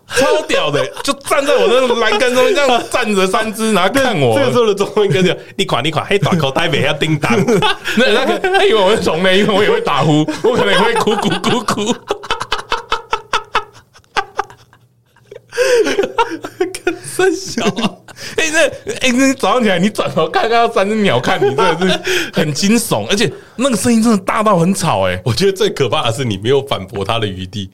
超屌的，就站在我那个栏杆中这样站着三只，然后看我。这个时候的中文跟着你垮你垮，嘿，大口台北要叮当，那那个他以为我是虫呢，因为我也会打呼，我可能也会咕咕咕咕。看三小。哎，那哎，那早上起来你转头看看到三只鸟看你，真的是很惊悚，而且那个声音真的大到很吵。哎，我觉得最可怕的是你没有反驳他的余地，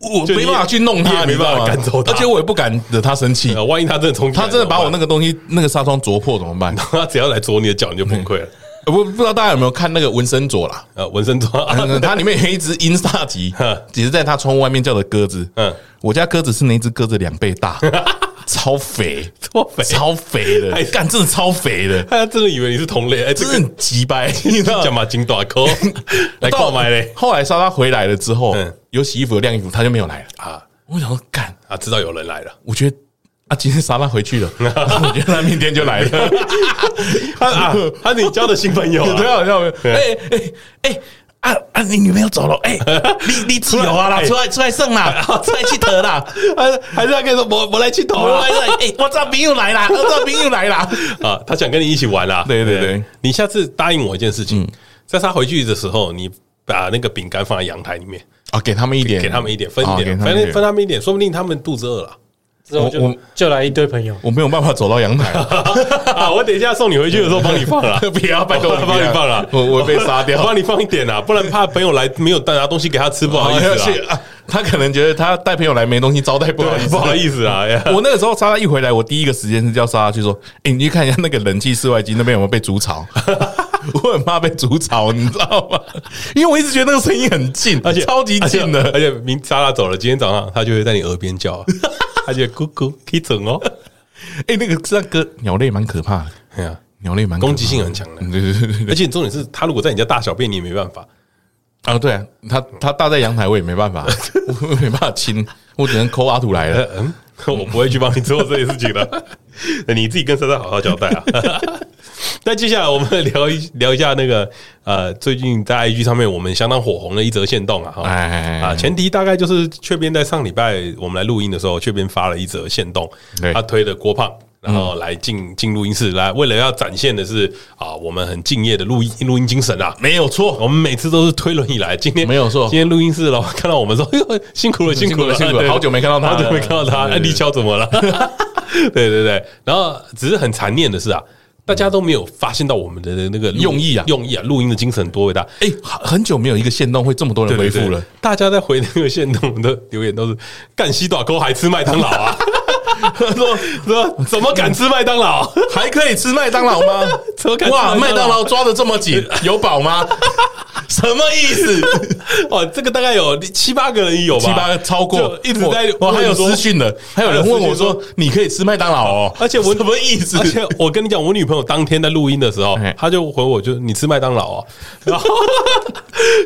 我没办法去弄他，没办法赶走他，而且我也不敢惹他生气。万一他真的冲，他真的把我那个东西那个纱窗啄破怎么办？他只要来啄你的脚，你就崩溃了。不不知道大家有没有看那个纹身佐啦？呃，纹身佐，它里面有一只英萨吉，只是在它窗户外面叫的鸽子。嗯，我家鸽子是那只鸽子两倍大。超肥，超肥，超肥的，干，真的超肥的，他真的以为你是同类，哎，真的很鸡掰，你知道吗？金大口来购买嘞。后来莎莎回来了之后，有洗衣服、有晾衣服，他就没有来了啊。我想说，干啊，知道有人来了。我觉得啊，今天莎拉回去了，我觉得他明天就来了。他啊，他是你交的新朋友，对啊，对啊，哎哎哎。啊啊！你女朋友走了，哎，你你出来啊啦，出来出来胜啦，出来去投啦，还还是他跟你说我我来去投啦，哎，我这兵又来了，我这兵又来了啊！他想跟你一起玩啦，对对对，你下次答应我一件事情，在他回去的时候，你把那个饼干放在阳台里面。啊，给他们一点，给他们一点，分一点，反正分他们一点，说不定他们肚子饿了。之后就我就来一堆朋友，我没有办法走到阳台 啊！我等一下送你回去的时候帮你放了，不要拜托我 帮你放了，我我被杀掉，帮你放一点啊，不然怕朋友来没有带拿东西给他吃，不好意思啊。他可能觉得他带朋友来没东西招待，不好意思，不好意思啊。我那个时候莎莎一回来，我第一个时间是叫莎莎去说：“哎，你去看一下那个冷气室外机那边有没有被煮草。”我很怕被煮草，你知道吗？因为我一直觉得那个声音很近，而且超级近的，而且明莎莎走了，今天早上他就会在你耳边叫。他就咕咕可以整哦，哎，那个那个鸟类蛮可怕的，对啊，鸟类蛮攻击性很强的，对对对，而且重点是，它如果在你家大小便，你也没办法啊。对啊，它它大在阳台，我也没办法，我没办法亲，我只能抠阿土来了。嗯，我不会去帮你做这些事情的，你自己跟珊珊好好交代啊。那接下来我们聊一聊一下那个呃，最近在 IG 上面我们相当火红的一则线动啊，哈。啊，前提大概就是雀边在上礼拜我们来录音的时候，雀边发了一则线动，他推的郭胖，然后来进进录音室来，为了要展现的是啊，我们很敬业的录音录音精神啊，没有错，我们每次都是推轮椅来，今天没有错，今天录音室了，看到我们说，哎呦，辛苦了，辛苦了，辛苦了，好久没看到他，好久没看到他，哎，立秋怎么了？对对对，然后只是很残念的是啊。大家都没有发现到我们的那个用意啊，用意啊，录音的精神多伟大！哎，很久没有一个线动会这么多人回复了。大家在回那个线动的留言都是干西短沟还吃麦当劳啊？说说怎么敢吃麦当劳？还可以吃麦当劳吗？哇，麦当劳抓的这么紧，有饱吗？什么意思？哦，这个大概有七八个人有吧？七八个超过，一直在。我还有私讯的，还有人问我说：“你可以吃麦当劳哦？”而且我什么意思？而且我跟你讲，我女朋友当天在录音的时候，她就回我：“就你吃麦当劳哦？”然后，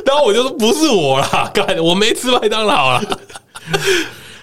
然后我就说：“不是我啦，干，我没吃麦当劳啦。”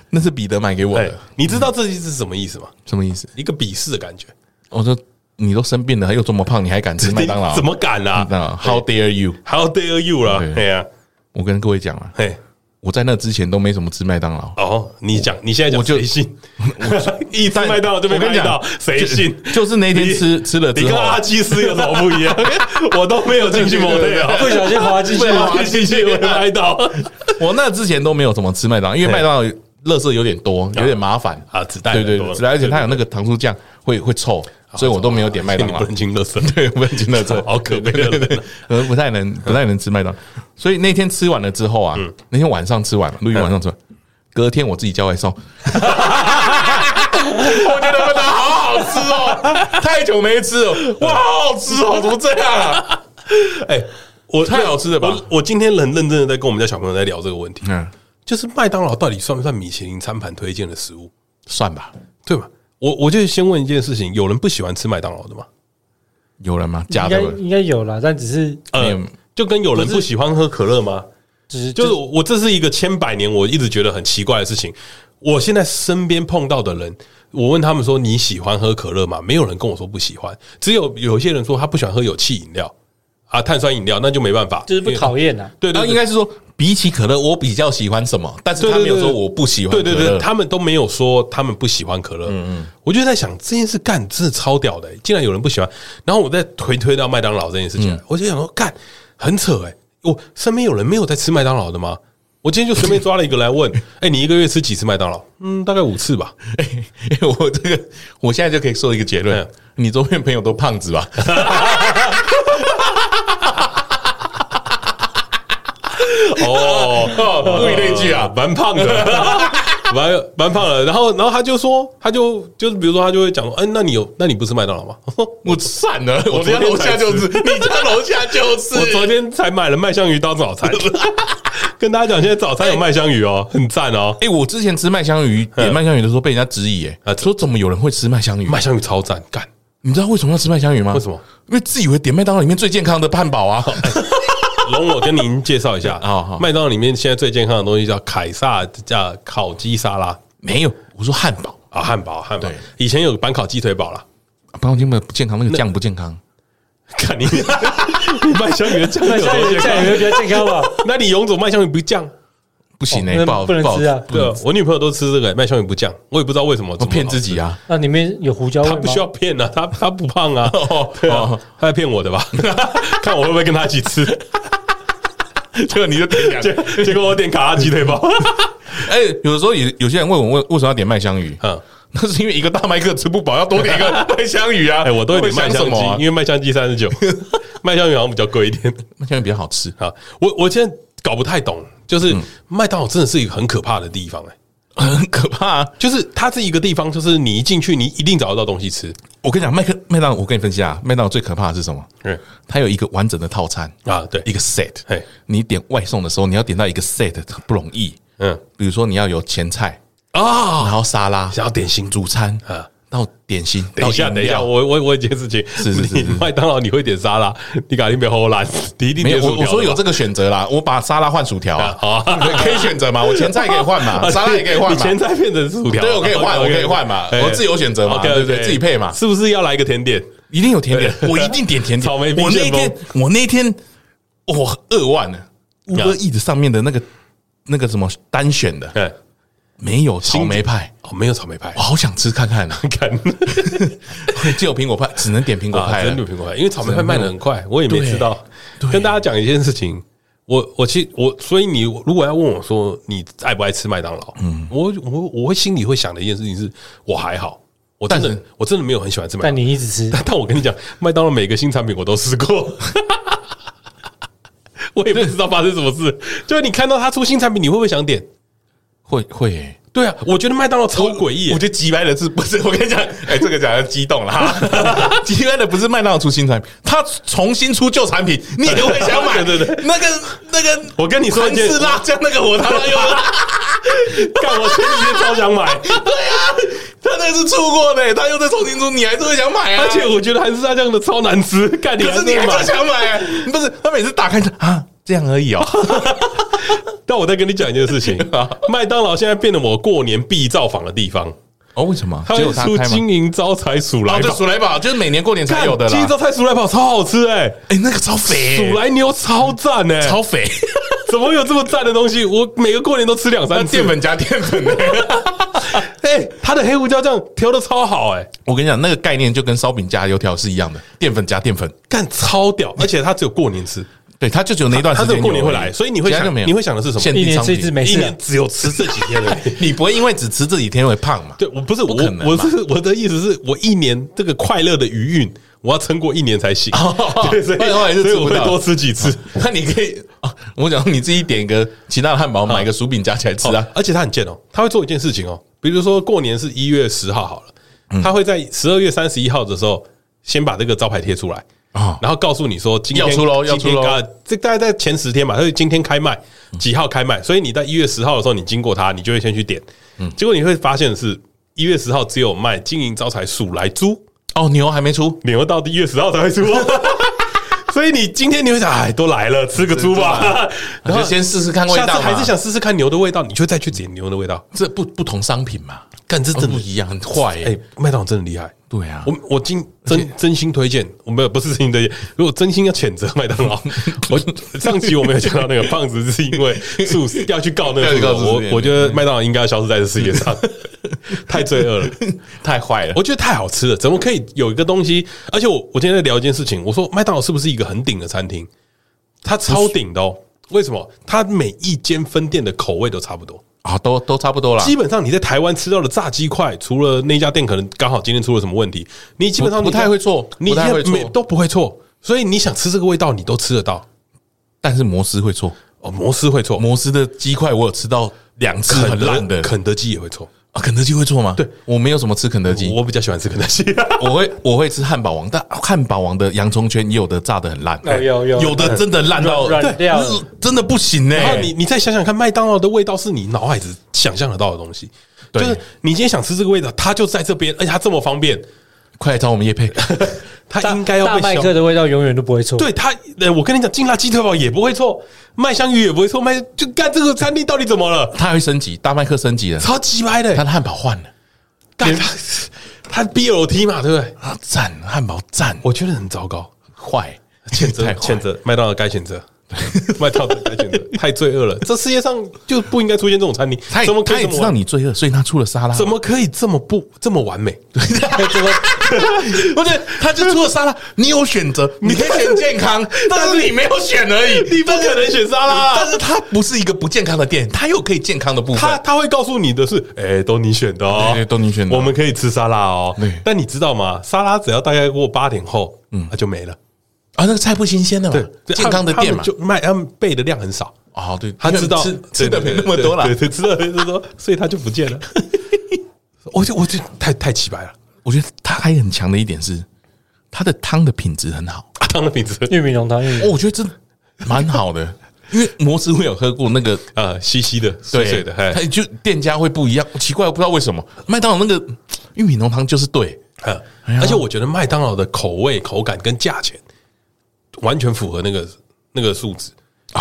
那是彼得买给我的。你知道这是什么意思吗？什么意思？一个鄙视的感觉。我说。你都生病了，又这么胖，你还敢吃麦当劳？怎么敢啊？How dare you? How dare you 了？对呀，我跟各位讲了，嘿，我在那之前都没什么吃麦当劳。哦，你讲，你现在讲，我就谁信？一吃麦当劳就被麦到，谁信？就是那天吃吃了之后，你跟阿基斯有什么不一样？我都没有进去摩天轮，不小心滑进去，滑进去被麦到。我那之前都没有怎么吃麦当劳，因为麦当劳垃圾有点多，有点麻烦。啊，子弹对对，子弹，而且它有那个糖醋酱会会臭。所以我都没有点麦当劳，不能进垃圾，对，不能进垃圾，好可悲的人，呃，不太能，不太能吃麦当劳。所以那天吃完了之后啊，那天晚上吃完了，录音晚上吃完，隔天我自己叫外送。我觉得麦当劳好好吃哦，太久没吃了，哇，好好吃哦，怎么这样啊？哎，我太好吃了吧？我今天很认真的在跟我们家小朋友在聊这个问题，嗯，就是麦当劳到底算不算米其林餐盘推荐的食物？算吧，对吧？我我就先问一件事情：有人不喜欢吃麦当劳的吗？有人吗？应该应该有啦，但只是呃，就跟有人不喜欢喝可乐吗？只是就是我这是一个千百年我一直觉得很奇怪的事情。我现在身边碰到的人，我问他们说，你喜欢喝可乐吗？没有人跟我说不喜欢，只有有些人说他不喜欢喝有气饮料啊，碳酸饮料，那就没办法，就是不讨厌啊。对，对，应该是说。比起可乐，我比较喜欢什么？但是他没有说我不喜欢。对对对，他们都没有说他们不喜欢可乐。嗯嗯，我就在想这件事干真的超屌的，竟然有人不喜欢。然后我再推推到麦当劳这件事情，我就想说干很扯哎，我身边有人没有在吃麦当劳的吗？我今天就随便抓了一个来问，哎，你一个月吃几次麦当劳？嗯，大概五次吧。哎，我这个我现在就可以说一个结论，你周边朋友都胖子吧？哦，物以类聚啊，蛮胖的，蛮蛮胖的。然后，然后他就说，他就就是，比如说，他就会讲说，哎，那你有，那你不吃麦当劳吗？我散了，我家楼下就是，你家楼下就是。我昨天才买了麦香鱼当早餐，跟大家讲，现在早餐有麦香鱼哦，很赞哦。哎，我之前吃麦香鱼，点麦香鱼的时候被人家质疑，哎，说怎么有人会吃麦香鱼？麦香鱼超赞，干！你知道为什么要吃麦香鱼吗？为什么？因为自以为点麦当劳里面最健康的汉堡啊。容我跟您介绍一下 啊，麦当劳里面现在最健康的东西叫凯撒加烤鸡沙拉，没有，我说汉堡。啊，汉堡汉堡，以前有板烤鸡腿堡了，板烤鸡腿不健康，那个酱不健康，看你你麦香鱼的酱，麦香鱼的酱有没有比较健康？吧？那你勇总麦香鱼不酱？不行呢，不好不能吃啊。对，我女朋友都吃这个麦香鱼不酱，我也不知道为什么，我骗自己啊。那里面有胡椒味吗？他不需要骗啊，他他不胖啊，对啊，他在骗我的吧？看我会不会跟她一起吃。结果你就点两个，结果我点卡拉鸡腿堡。哎，有的时候有有些人问我为为什么要点麦香鱼？嗯，那是因为一个大麦克吃不饱，要多点一个 麦香鱼啊。哎，我都会点麦香鸡，因为麦香鸡三十九，麦香鱼好像比较贵一点，麦香鱼比较好吃啊。我我现在搞不太懂，就是麦当劳真的是一个很可怕的地方哎。很可怕，啊就是它是一个地方，就是你一进去，你一定找得到东西吃。我跟你讲，麦克麦当劳，我跟你分析啊，麦当劳最可怕的是什么？嗯，它有一个完整的套餐啊，对，一个 set。哎，你点外送的时候，你要点到一个 set 不容易。嗯，比如说你要有前菜啊，然后沙拉，想要点心、主餐啊。到点心，等一下，等一下，我我我一件事情，是是是，麦当劳你会点沙拉，你肯定别荷兰，你一定点薯条。我说有这个选择啦，我把沙拉换薯条，好，可以选择嘛？我前菜可以换嘛？沙拉也可以换嘛？前菜变成薯条，对，我可以换，我可以换嘛？我自由选择嘛？对不对？自己配嘛？是不是要来一个甜点？一定有甜点，我一定点甜点。草莓我那天，我那天，我二万了，Uber Eats 上面的那个那个什么单选的。没有草莓派哦，没有草莓派，我好想吃看看啊！看，只有苹果派，只能点苹果派，只能点苹果派，因为草莓派卖的很快，我也没吃到。跟大家讲一件事情，我我其实我，所以你如果要问我说你爱不爱吃麦当劳，嗯，我我我会心里会想的一件事情是，我还好，我真的我真的没有很喜欢吃麦当劳，但你一直吃，但我跟你讲，麦当劳每个新产品我都试过，我也不知道发生什么事，就是你看到他出新产品，你会不会想点？会会诶，对啊，我觉得麦当劳超诡异。我觉得击败的是不是？我跟你讲，哎，这个讲的激动了哈。击败的不是麦当劳出新产品，他重新出旧产品，你也会想买。对对对，那个那个，我跟你说，韩式辣酱那个我他妈有，干我前几天超想买。对啊，他那是出过的，他又在重新出，你还是会想买啊？而且我觉得韩式辣酱的超难吃，干你还是你还是想买？不是，他每次打开就啊。这样而已哦，但我再跟你讲一件事情，麦当劳现在变得我过年必造访的地方哦。为什么？它有出金银招财鼠来宝，鼠来宝就是每年过年才有的。金银招财鼠来宝超好吃哎，哎，那个超肥，鼠来牛超赞哎，超肥。怎么会有这么赞的东西？我每个过年都吃两三次。淀粉加淀粉，哎，它的黑胡椒酱调的超好哎！我跟你讲，那个概念就跟烧饼加油条是一样的，淀粉加淀粉，干超屌！而且它只有过年吃，对，他就只有那一段时间，它只有过年会来，所以你会想，你会想的是什么？一年吃一次，每一年只有吃这几天的，你不会因为只吃这几天会胖嘛？对，我不是我，我是我的意思是我一年这个快乐的余韵。我要撑过一年才行，对，所以所以我会多吃几次。那你可以，我讲你自己点一个其他的汉堡，买个薯饼夹起来吃啊。而且他很贱哦，他会做一件事情哦，比如说过年是一月十号好了，他会在十二月三十一号的时候先把这个招牌贴出来啊，然后告诉你说今天要出喽，要出喽。这大概在前十天吧，他就今天开卖，几号开卖，所以你在一月十号的时候你经过它，你就会先去点。结果你会发现的是一月十号只有卖金银招财鼠来猪。哦，牛还没出，牛到一月十号才会出，所以你今天你会想，哎，都来了，吃个猪吧，然后先试试看味道，下次还是想试试看牛的味道，你就再去点牛的味道，这不不同商品嘛，干这真的不一样，很坏哎，麦当劳真的厉害，对啊，我我今真真心推荐，我没有不是真心推荐，如果真心要谴责麦当劳，我上期我没有讲到那个胖子，是因为 素食要去告那个，我我觉得麦当劳应该要消失在这世界上。太罪恶了，太坏了！我觉得太好吃了，怎么可以有一个东西？而且我我今天在聊一件事情，我说麦当劳是不是一个很顶的餐厅？它超顶的哦！为什么？它每一间分店的口味都差不多啊，都都差不多啦。基本上你在台湾吃到的炸鸡块，除了那家店可能刚好今天出了什么问题，你基本上不太会错，你每都不会错。所以你想吃这个味道，你都吃得到。但是摩斯会错哦，摩斯会错。摩斯的鸡块我有吃到两次很烂的，肯德基也会错。肯德基会做吗？对，我没有什么吃肯德基，我比较喜欢吃肯德基。我会我会吃汉堡王，但汉堡王的洋葱圈也有的炸的很烂，有有有的真的烂到软掉，真的不行呢。然后你你再想想看，麦当劳的味道是你脑海子想象得到的东西，就是你今天想吃这个味道，它就在这边，而且它这么方便。快来找我们叶佩，他应该要被大麦克的味道永远都不会错。对它，我跟你讲，劲辣鸡腿堡也不会错，麦香鱼也不会错，麦就干这个餐厅到底怎么了？它会升级，大麦克升级了，超级歪的，他的汉堡换了。干他，他 BLT 嘛，对不对？啊，赞，汉堡赞，我觉得很糟糕，坏，谴责，谴责，麦当劳该谴责，麦当劳该选择，太罪恶了。这世界上就不应该出现这种餐厅。他怎么可以知道你罪恶，所以他出了沙拉。怎么可以这么不这么完美？对，怎么？不是，他就出了沙拉。你有选择，你可以选健康，但是你没有选而已。你不可能选沙拉。但是它不是一个不健康的店，它又可以健康的部分。他他会告诉你的是，哎，都你选的哦，都你选的。我们可以吃沙拉哦。但你知道吗？沙拉只要大概过八点后，嗯，它就没了。啊，那个菜不新鲜的嘛？对，健康的店嘛，就卖他们备的量很少。哦，对，他知道吃吃的没那么多了，对，吃的就是说，所以他就不见了。我就我就太太奇怪了。我觉得他还很强的一点是，他的汤的品质很好，汤的品质，玉米浓汤，哦，我觉得这蛮好的，因为摩斯会有喝过那个呃 稀稀的碎碎的，它就店家会不一样，奇怪，我不知道为什么麦当劳那个玉米浓汤就是对，而且我觉得麦当劳的口味、口感跟价钱完全符合那个那个数值。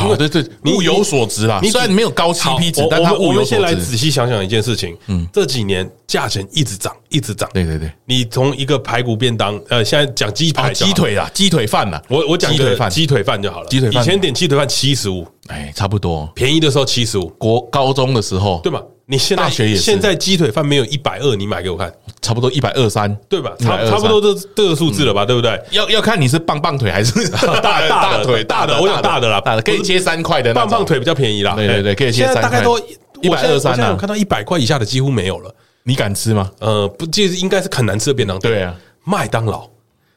因为对对，物有所值啦。你虽然没有高 CP 值，但它物有所值。我们先来仔细想想一件事情。嗯，这几年价钱一直涨，一直涨。对对对，你从一个排骨便当，呃，现在讲鸡排、鸡腿啦，鸡腿饭啦。我我讲鸡腿饭，鸡腿饭就好了。鸡腿饭以前点鸡腿饭七十五，哎，差不多。便宜的时候七十五，国高中的时候，对吧？你现在大学也现在鸡腿饭没有一百二，你买给我看，差不多一百二三，对吧？差差不多这这个数字了吧，对不对？要要看你是棒棒腿还是 大 大腿大的，我讲大的啦，大的可以切三块的，棒棒腿比较便宜啦。对对对，可以切三块。现在大概都一百二三啊，我看到一百块以下的几乎没有了。你敢吃吗？呃，不，这应该是很难吃的便当。对啊，麦当劳，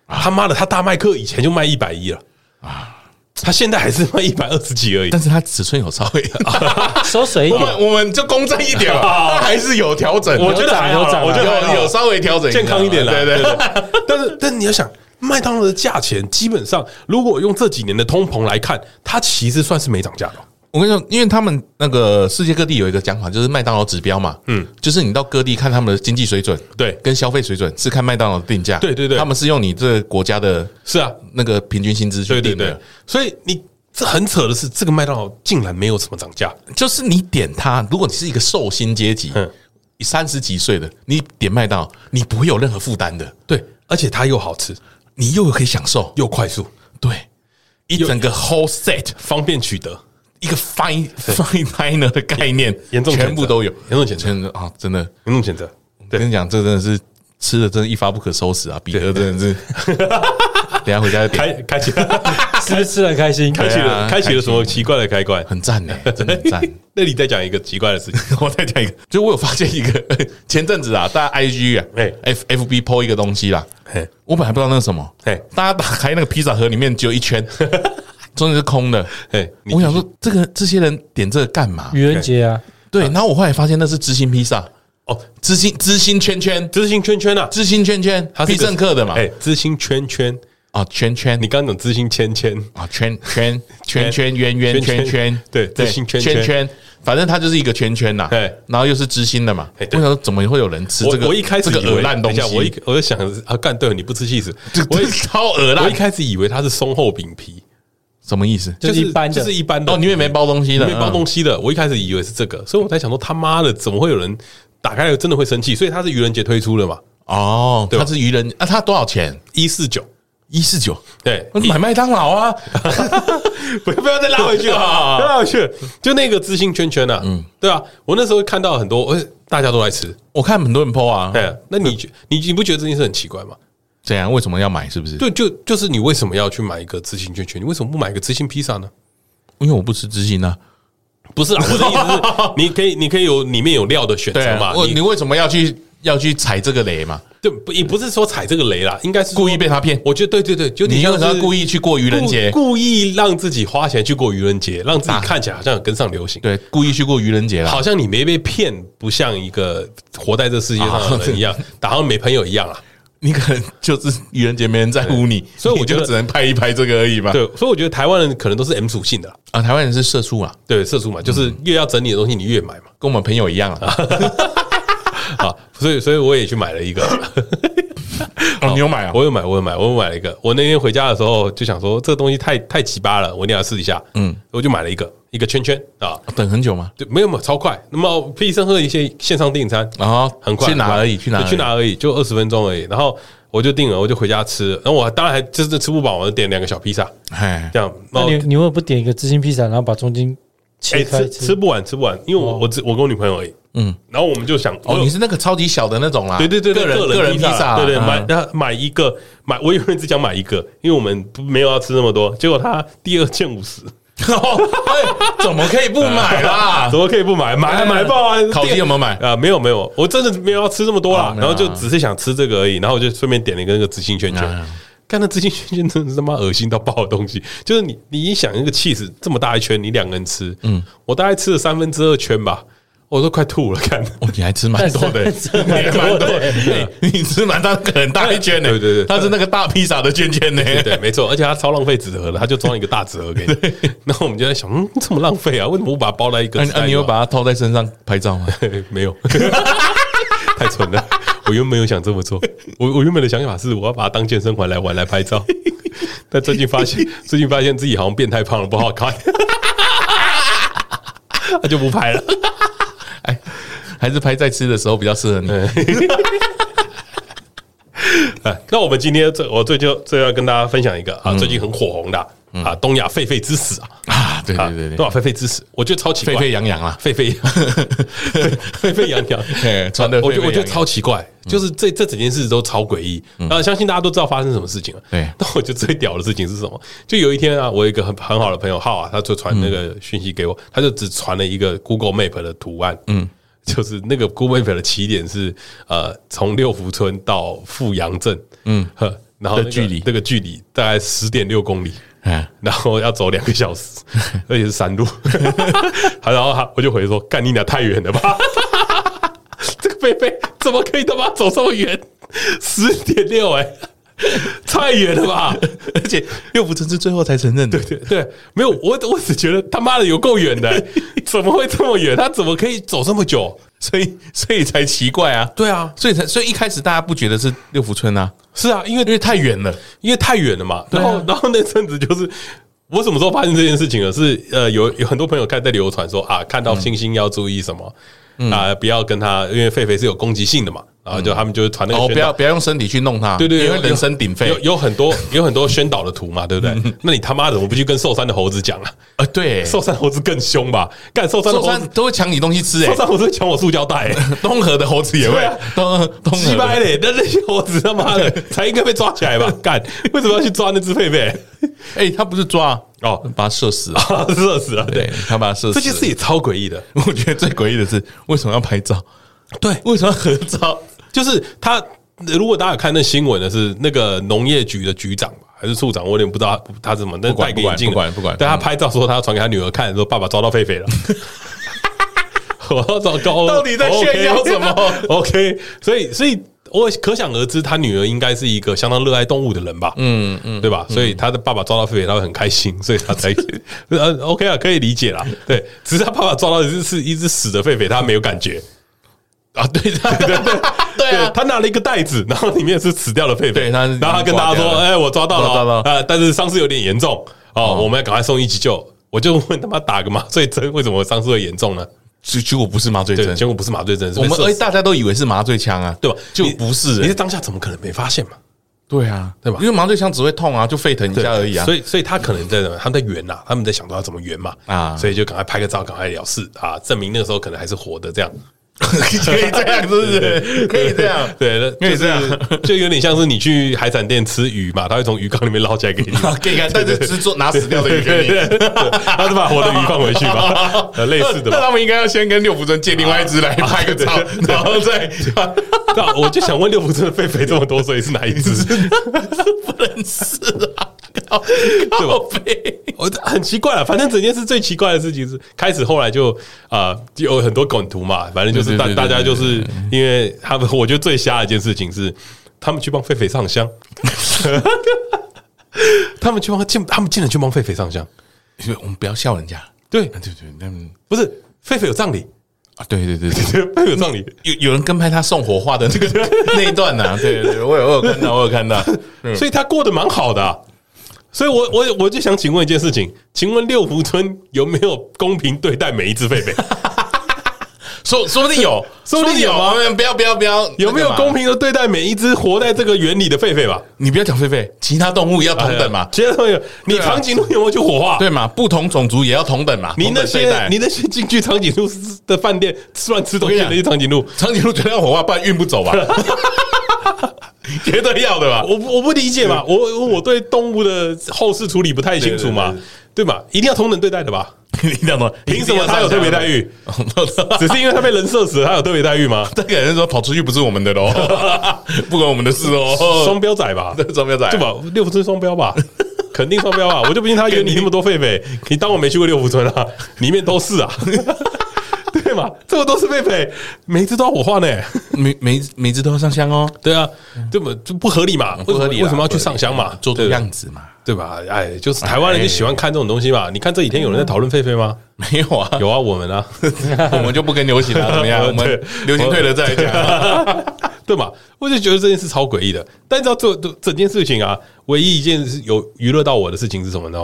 他妈的，他大麦克以前就卖一百一了啊。他现在还是卖一百二十几而已，但是它尺寸有稍微 缩水一点。我们我们就公正一点，它还是有调整。我觉得还有涨，我觉得有稍微调整，健康一点了。对对对。但是，但你要想，麦当劳的价钱基本上，如果用这几年的通膨来看，它其实算是没涨价的。我跟你说，因为他们那个世界各地有一个讲法，就是麦当劳指标嘛，嗯，就是你到各地看他们的经济水准，对，跟消费水准是看麦当劳的定价，对对对，他们是用你这个国家的，是啊，那个平均薪资去定的，所以你这很扯的是，这个麦当劳竟然没有什么涨价，就是你点它，如果你是一个寿星阶级，嗯，三十几岁的，你点麦当劳，你不会有任何负担的，对，而且它又好吃，你又可以享受，又快速，对，一整个 whole set 方便取得。一个 fine fine diner 的概念，严重全部都有，严重谴责啊！真的严重谴责。跟你讲，这真的是吃的，真的一发不可收拾啊！彼得真的是，等下回家就开开启了，是不是吃的很开心？开启了，开启了什么奇怪的开关？很赞的，真的很赞。那你再讲一个奇怪的事情，我再讲一个，就我有发现一个，前阵子啊，大家 IG 啊，哎，F F B PO 一个东西啦，哎，我本来不知道那是什么，哎，大家打开那个披萨盒里面只有一圈。中间是空的，哎，我想说，这个这些人点这个干嘛？愚人节啊，对。然后我后来发现那是知心披萨，哦，知心知心圈圈，知心圈圈啊，知心圈圈，必胜客的嘛，哎，知心圈圈。啊，圈圈，你刚刚讲知心圈圈啊，圈圈圈 圈圆圆圈圈，对，知心圈圈，反正它就是一个圈圈呐，对。然后又是知心的嘛，我想说怎么会有人吃这个？我一开始这个烂东西，我一我就想啊，干对了，你不吃气死，我超恶烂。我一开始以为它是松厚饼皮。什么意思？就是一般，就是一般的哦，里面没包东西的，没包东西的。我一开始以为是这个，所以我在想说，他妈的，怎么会有人打开了真的会生气？所以它是愚人节推出的嘛？哦，它是愚人啊，它多少钱？一四九，一四九。对，买麦当劳啊！不 要不要再拉回去了，拉回去。就那个知心圈圈啊，嗯，对啊，我那时候看到很多，大家都在吃，我看很多人 po 啊。对，那你你你不觉得这件事很奇怪吗？这样为什么要买？是不是？对，就就是你为什么要去买一个知心圈圈？你为什么不买一个知心披萨呢？因为我不吃知心呢。不是啊，我的意思是，你可以，你可以有里面有料的选择嘛？你你为什么要去要去踩这个雷嘛？对，不也不是说踩这个雷啦，应该是故意被他骗。我觉得对对对，就你要故意去过愚人节，故意让自己花钱去过愚人节，让自己看起来好像有跟上流行。对，故意去过愚人节了，好像你没被骗，不像一个活在这世界上的人一样，好像没朋友一样啊。你可能就是愚人节没人在乎你，所以我觉得只能拍一拍这个而已吧。对，所以我觉得台湾人可能都是 M 属性的啊，台湾人是社畜啊，对，社畜嘛，就是越要整理的东西你越买嘛，跟我们朋友一样啊。啊，所以所以我也去买了一个。哦，你有买啊？我有买，我有买，我有买了一个。我那天回家的时候就想说，这个东西太太奇葩了，我一定要试一下。嗯，我就买了一个。一个圈圈啊，等很久吗？对，没有嘛，超快。那么必胜客一些线上订餐啊，很快，去拿而已，去拿去拿而已，就二十分钟而已。然后我就订了，我就回家吃。然后我当然还就是吃不饱，我就点两个小披萨，哎，这样。那你你为什么不点一个知心披萨，然后把中间切开吃？吃不完，吃不完，因为我我只我跟我女朋友而已。嗯，然后我们就想，哦，你是那个超级小的那种啦？对对对，个人个人披萨，对对，买那买一个买，我以为只想买一个，因为我们没有要吃那么多。结果他第二件五十。怎么可以不买啦？怎么可以不买？买买爆啊！烤鸡有没有买啊？没有没有，我真的没有要吃这么多啦。然后就只是想吃这个而已。然后我就顺便点了一个那个知心圈圈。看那知心圈圈真的是他妈恶心到爆的东西。就是你你一想那个气势这么大一圈，你两个人吃，嗯，我大概吃了三分之二圈吧。我都快吐了，看。哦，你还吃蛮多的，你还蛮多的，你吃蛮大很大一圈的，对对对，它是那个大披萨的圈圈呢，对，没错，而且它超浪费纸盒的，它就装一个大纸盒给你。然后我们就在想，嗯，这么浪费啊？为什么不把它包在一个？那你有把它套在身上拍照吗？没有，太蠢了。我原本没有想这么做，我我原本的想法是我要把它当健身环来玩来拍照，但最近发现，最近发现自己好像变太胖了，不好看，那就不拍了。哎，还是拍在吃的时候比较适合你。哎，那我们今天这我最就最要跟大家分享一个啊，最近很火红的啊，东亚狒狒之死啊。啊，对对对对，东亚狒狒之死，我觉得超奇怪，沸沸扬扬啊，沸沸沸沸扬扬，传的我觉得我觉得超奇怪，就是这这整件事都超诡异啊，相信大家都知道发生什么事情了。对，但我觉得最屌的事情是什么？就有一天啊，我有一个很很好的朋友浩啊，他就传那个讯息给我，他就只传了一个 Google Map 的图案，嗯。就是那个 Google Map 的起点是呃，从六福村到富阳镇，嗯，呵，然后距离。这个距离大概十点六公里，嗯，然后要走两个小时，而且是山路，然后他我就回说，干你俩太远了吧，这个狒狒怎么可以他妈走这么远，十点六哎。太远了吧！而且六福村是最后才承认的。对对对，没有我，我只觉得他妈的有够远的，怎么会这么远？他怎么可以走这么久？所以所以才奇怪啊！对啊，所以才所以一开始大家不觉得是六福村啊？是啊，因为因为太远了，因为太远了嘛。然后然后那阵子就是我什么时候发现这件事情了？是呃，有有很多朋友开始在流传说啊，看到星星要注意什么啊，不要跟他，因为狒狒是有攻击性的嘛。啊，就他们就传那个，哦，不要不要用身体去弄它，对对，因为人声鼎沸，有有很多有很多宣导的图嘛，对不对？那你他妈的，我不去跟寿山的猴子讲啊？啊，对，寿山猴子更凶吧？干寿山的猴子都会抢你东西吃，哎，寿山猴子会抢我塑胶袋，东河的猴子也会，东东鸡掰嘞，那那些猴子他妈的才应该被抓起来吧？干，为什么要去抓那只狒狒？哎，他不是抓哦，把他射死了，射死了，对，他把他射死。这件事也超诡异的，我觉得最诡异的是为什么要拍照？对，为什么要合照？就是他，如果大家有看那新闻的是那个农业局的局长吧，还是处长？我有点不知道他他怎么，但戴个眼镜，不管不管。但他拍照说他要传给他女儿看，说爸爸抓到狒狒了。我要找高，到底在炫耀什么？OK，所以所以我可想而知，他女儿应该是一个相当热爱动物的人吧？嗯嗯，对吧？所以他的爸爸抓到狒狒，他会很开心，所以他才 呃 OK 啊，可以理解啦。对，只是他爸爸抓到的是是一只死的狒狒，他没有感觉。啊，对对对对他拿了一个袋子，然后里面是死掉的狒狒。然后他跟大家说：“哎，我抓到了啊！但是伤势有点严重哦，我们要赶快送医急救。”我就问他妈打个麻醉针，为什么伤势会严重呢？结结果不是麻醉针，结果不是麻醉针，我们哎，大家都以为是麻醉枪啊，对吧？就不是。你在当下怎么可能没发现嘛？对啊，对吧？因为麻醉枪只会痛啊，就沸腾一下而已啊。所以，所以他可能在？他们在圆呐，他们在想到要怎么圆嘛啊，所以就赶快拍个照，赶快了事啊，证明那个时候可能还是活的这样。可以这样，是不是？可以这样，对，可以这样，就有点像是你去海产店吃鱼嘛，他会从鱼缸里面捞起来给你，给你看，但是只做拿死掉的鱼给你，他是把活的鱼放回去吧？类似的，那他们应该要先跟六福村借另外一只来拍个照，然后再。那我就想问，六福村的狒狒这么多，所以是哪一只？不认识啊。对吧？我很奇怪啊，反正整件事最奇怪的事情是，开始后来就啊，有很多梗图嘛，反正就是大大家就是因为他们，我觉得最瞎的一件事情是，他们去帮狒狒上香，他们去帮进，他们竟然去帮狒狒上香，我们不要笑人家，对对对，那不是狒狒有葬礼啊，对对对对，狒狒有葬礼，有有人跟拍他送火化的那个 那一段呢，对对对，我有我有看到，我有看到，所以他过得蛮好的。所以我，我我我就想请问一件事情，请问六福村有没有公平对待每一只狒狒？说说不定有，说不定有啊！不要不要不要，有没有公平的对待每一只活在这个园里的狒狒吧？你不要讲狒狒，其他动物也要同等嘛？其他动物，你长颈鹿有没有去火化？对嘛？不同种族也要同等嘛？你那些你那些进去长颈鹿的饭店吃乱吃东西那些长颈鹿，长颈鹿绝对要火化，不然运不走吧？绝对要的吧？我我不理解嘛，我我对动物的后事处理不太清楚嘛，对嘛？一定要同等对待的吧？一定要吗？凭什么他有特别待遇？只是因为他被人射死了，他有特别待遇吗？这个人说跑出去不是我们的喽，不关我们的事哦。双标仔吧？双标仔，对吧？六福村双标吧？肯定双标啊！我就不信他园里那么多狒狒，你当我没去过六福村啊？里面都是啊。这么都是狒狒，每一只都要火化呢，每每每只都要上香哦。对啊，这么就不合理嘛？不合理，为什么要去上香嘛？做做样子嘛，对吧？哎，就是台湾人就喜欢看这种东西嘛。你看这几天有人在讨论狒狒吗？没有啊，有啊，我们啊，我们就不跟流行了，怎么样？我们流行退了再讲，对嘛？我就觉得这件事超诡异的。但你知道这整件事情啊，唯一一件有娱乐到我的事情是什么呢？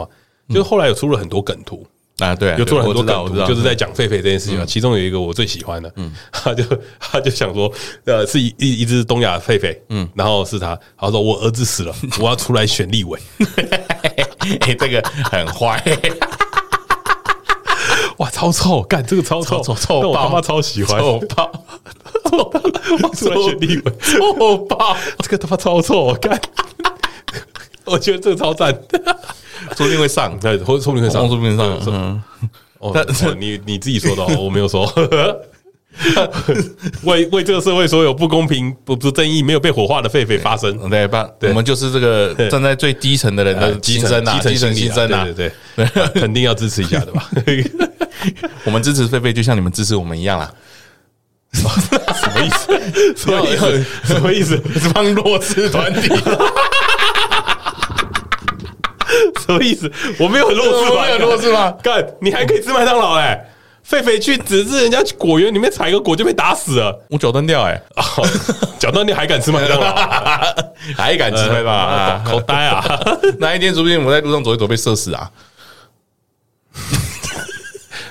就是后来有出了很多梗图。啊，对，又做了很多梗图，就是在讲狒狒这件事情嘛。其中有一个我最喜欢的，嗯，他就他就想说，呃，是一一只东亚狒狒，嗯，然后是他，他说我儿子死了，我要出来选立委，哎，这个很坏，哇，超臭，干这个超臭，臭臭，但我他妈超喜欢，臭爆，我出来选立委，臭爆，这个他妈超臭，我干，我觉得这个超赞。说不定会上，对，说不定会上，说不定上。嗯，但你你自己说的，我没有说。为为这个社会所有不公平、不不正义、没有被火化的狒狒发声，对吧？我们就是这个站在最低层的人的基层啊，基层牺牲啊，对对对，肯定要支持一下的吧？我们支持狒狒，就像你们支持我们一样啦。什么意思？什么意思？什么意思？是帮弱势团体。什么意思？我没有很弱智吧？没有弱智吗？干，你还可以吃麦当劳哎！狒狒去只是人家去果园里面采个果就被打死了，我脚断掉哎！脚断掉还敢吃麦当劳？还敢吃麦当劳？好呆啊！那一天说不定我在路上走一走被射死啊？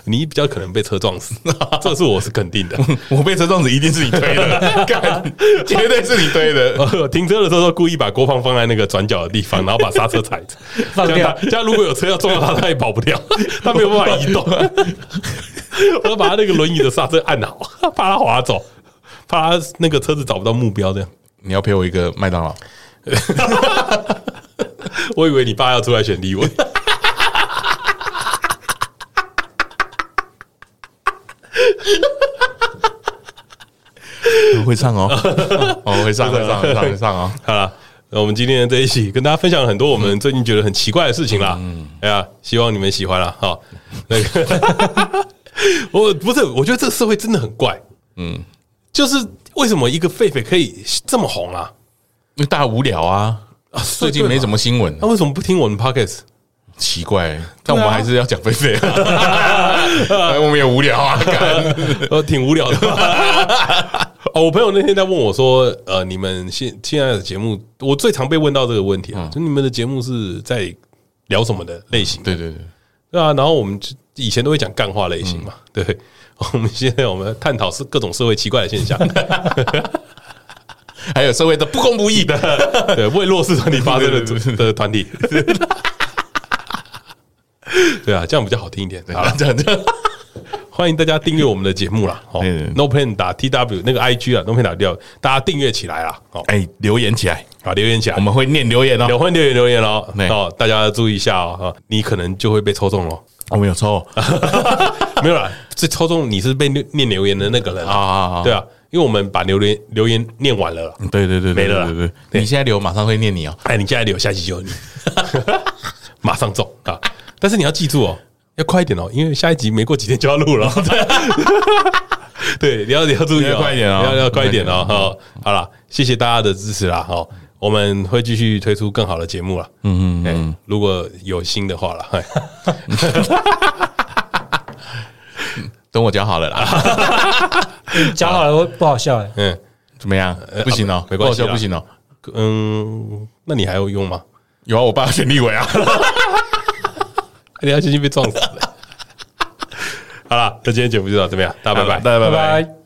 你比较可能被车撞死，这是我是肯定的。我被车撞死一定是你推的，绝对是你推的。停车的时候故意把郭胖放在那个转角的地方，然后把刹车踩着，放掉。这样如果有车要撞到他，他也跑不掉，他没有办法移动。我要把他那个轮椅的刹车按好，怕他滑走，怕他那个车子找不到目标。这样，你要陪我一个麦当劳。我以为你爸要出来选立委。会唱哦，我 会唱，会唱，会唱，会唱哦。好了，那我们今天在一起跟大家分享了很多我们最近觉得很奇怪的事情啦。嗯，哎呀，希望你们喜欢了。哈，那个，我不是，我觉得这个社会真的很怪。嗯，就是为什么一个狒狒可以这么红啊？因为大家无聊啊，最近没什么新闻，那为什么不听我们 Podcast？奇怪，但我们还是要讲狒狒啊，我们也无聊啊，我，挺无聊的。哦，我朋友那天在问我说：“呃，你们现现在的节目，我最常被问到这个问题啊，就你们的节目是在聊什么的类型？”对对对，对啊。然后我们以前都会讲干话类型嘛，对。我们现在我们探讨是各种社会奇怪的现象，还有社会的不公不义的，对，为弱势团体发声的的团体。对啊，这样比较好听一点。好了，这样这样，欢迎大家订阅我们的节目啦。哦，No Plan 打 T W 那个 I G 啊，No Plan 打掉，大家订阅起来啦。哦，哎，留言起来啊，留言起来，我们会念留言哦，会念留言哦。好，大家注意一下哦，你可能就会被抽中了。我没有抽，没有啦，这抽中你是被念留言的那个人啊。对啊，因为我们把留言留言念完了。对对对，没了。对对，你现在留，马上会念你哦。哎，你现在留，下期就有你，马上中啊。但是你要记住哦，要快一点哦，因为下一集没过几天就要录了。对，你要你要注意，要快一点哦，要要快一点哦。好，好了，谢谢大家的支持啦。好，我们会继续推出更好的节目了。嗯嗯嗯，如果有新的话了，等我讲好了啦。讲好了会不好笑哎。嗯，怎么样？不行哦，没关系，不行哦。嗯，那你还有用吗？有啊，我爸选立委啊。你要小心被撞死。好了，那今天节目就到这边，大家拜拜，大家拜拜。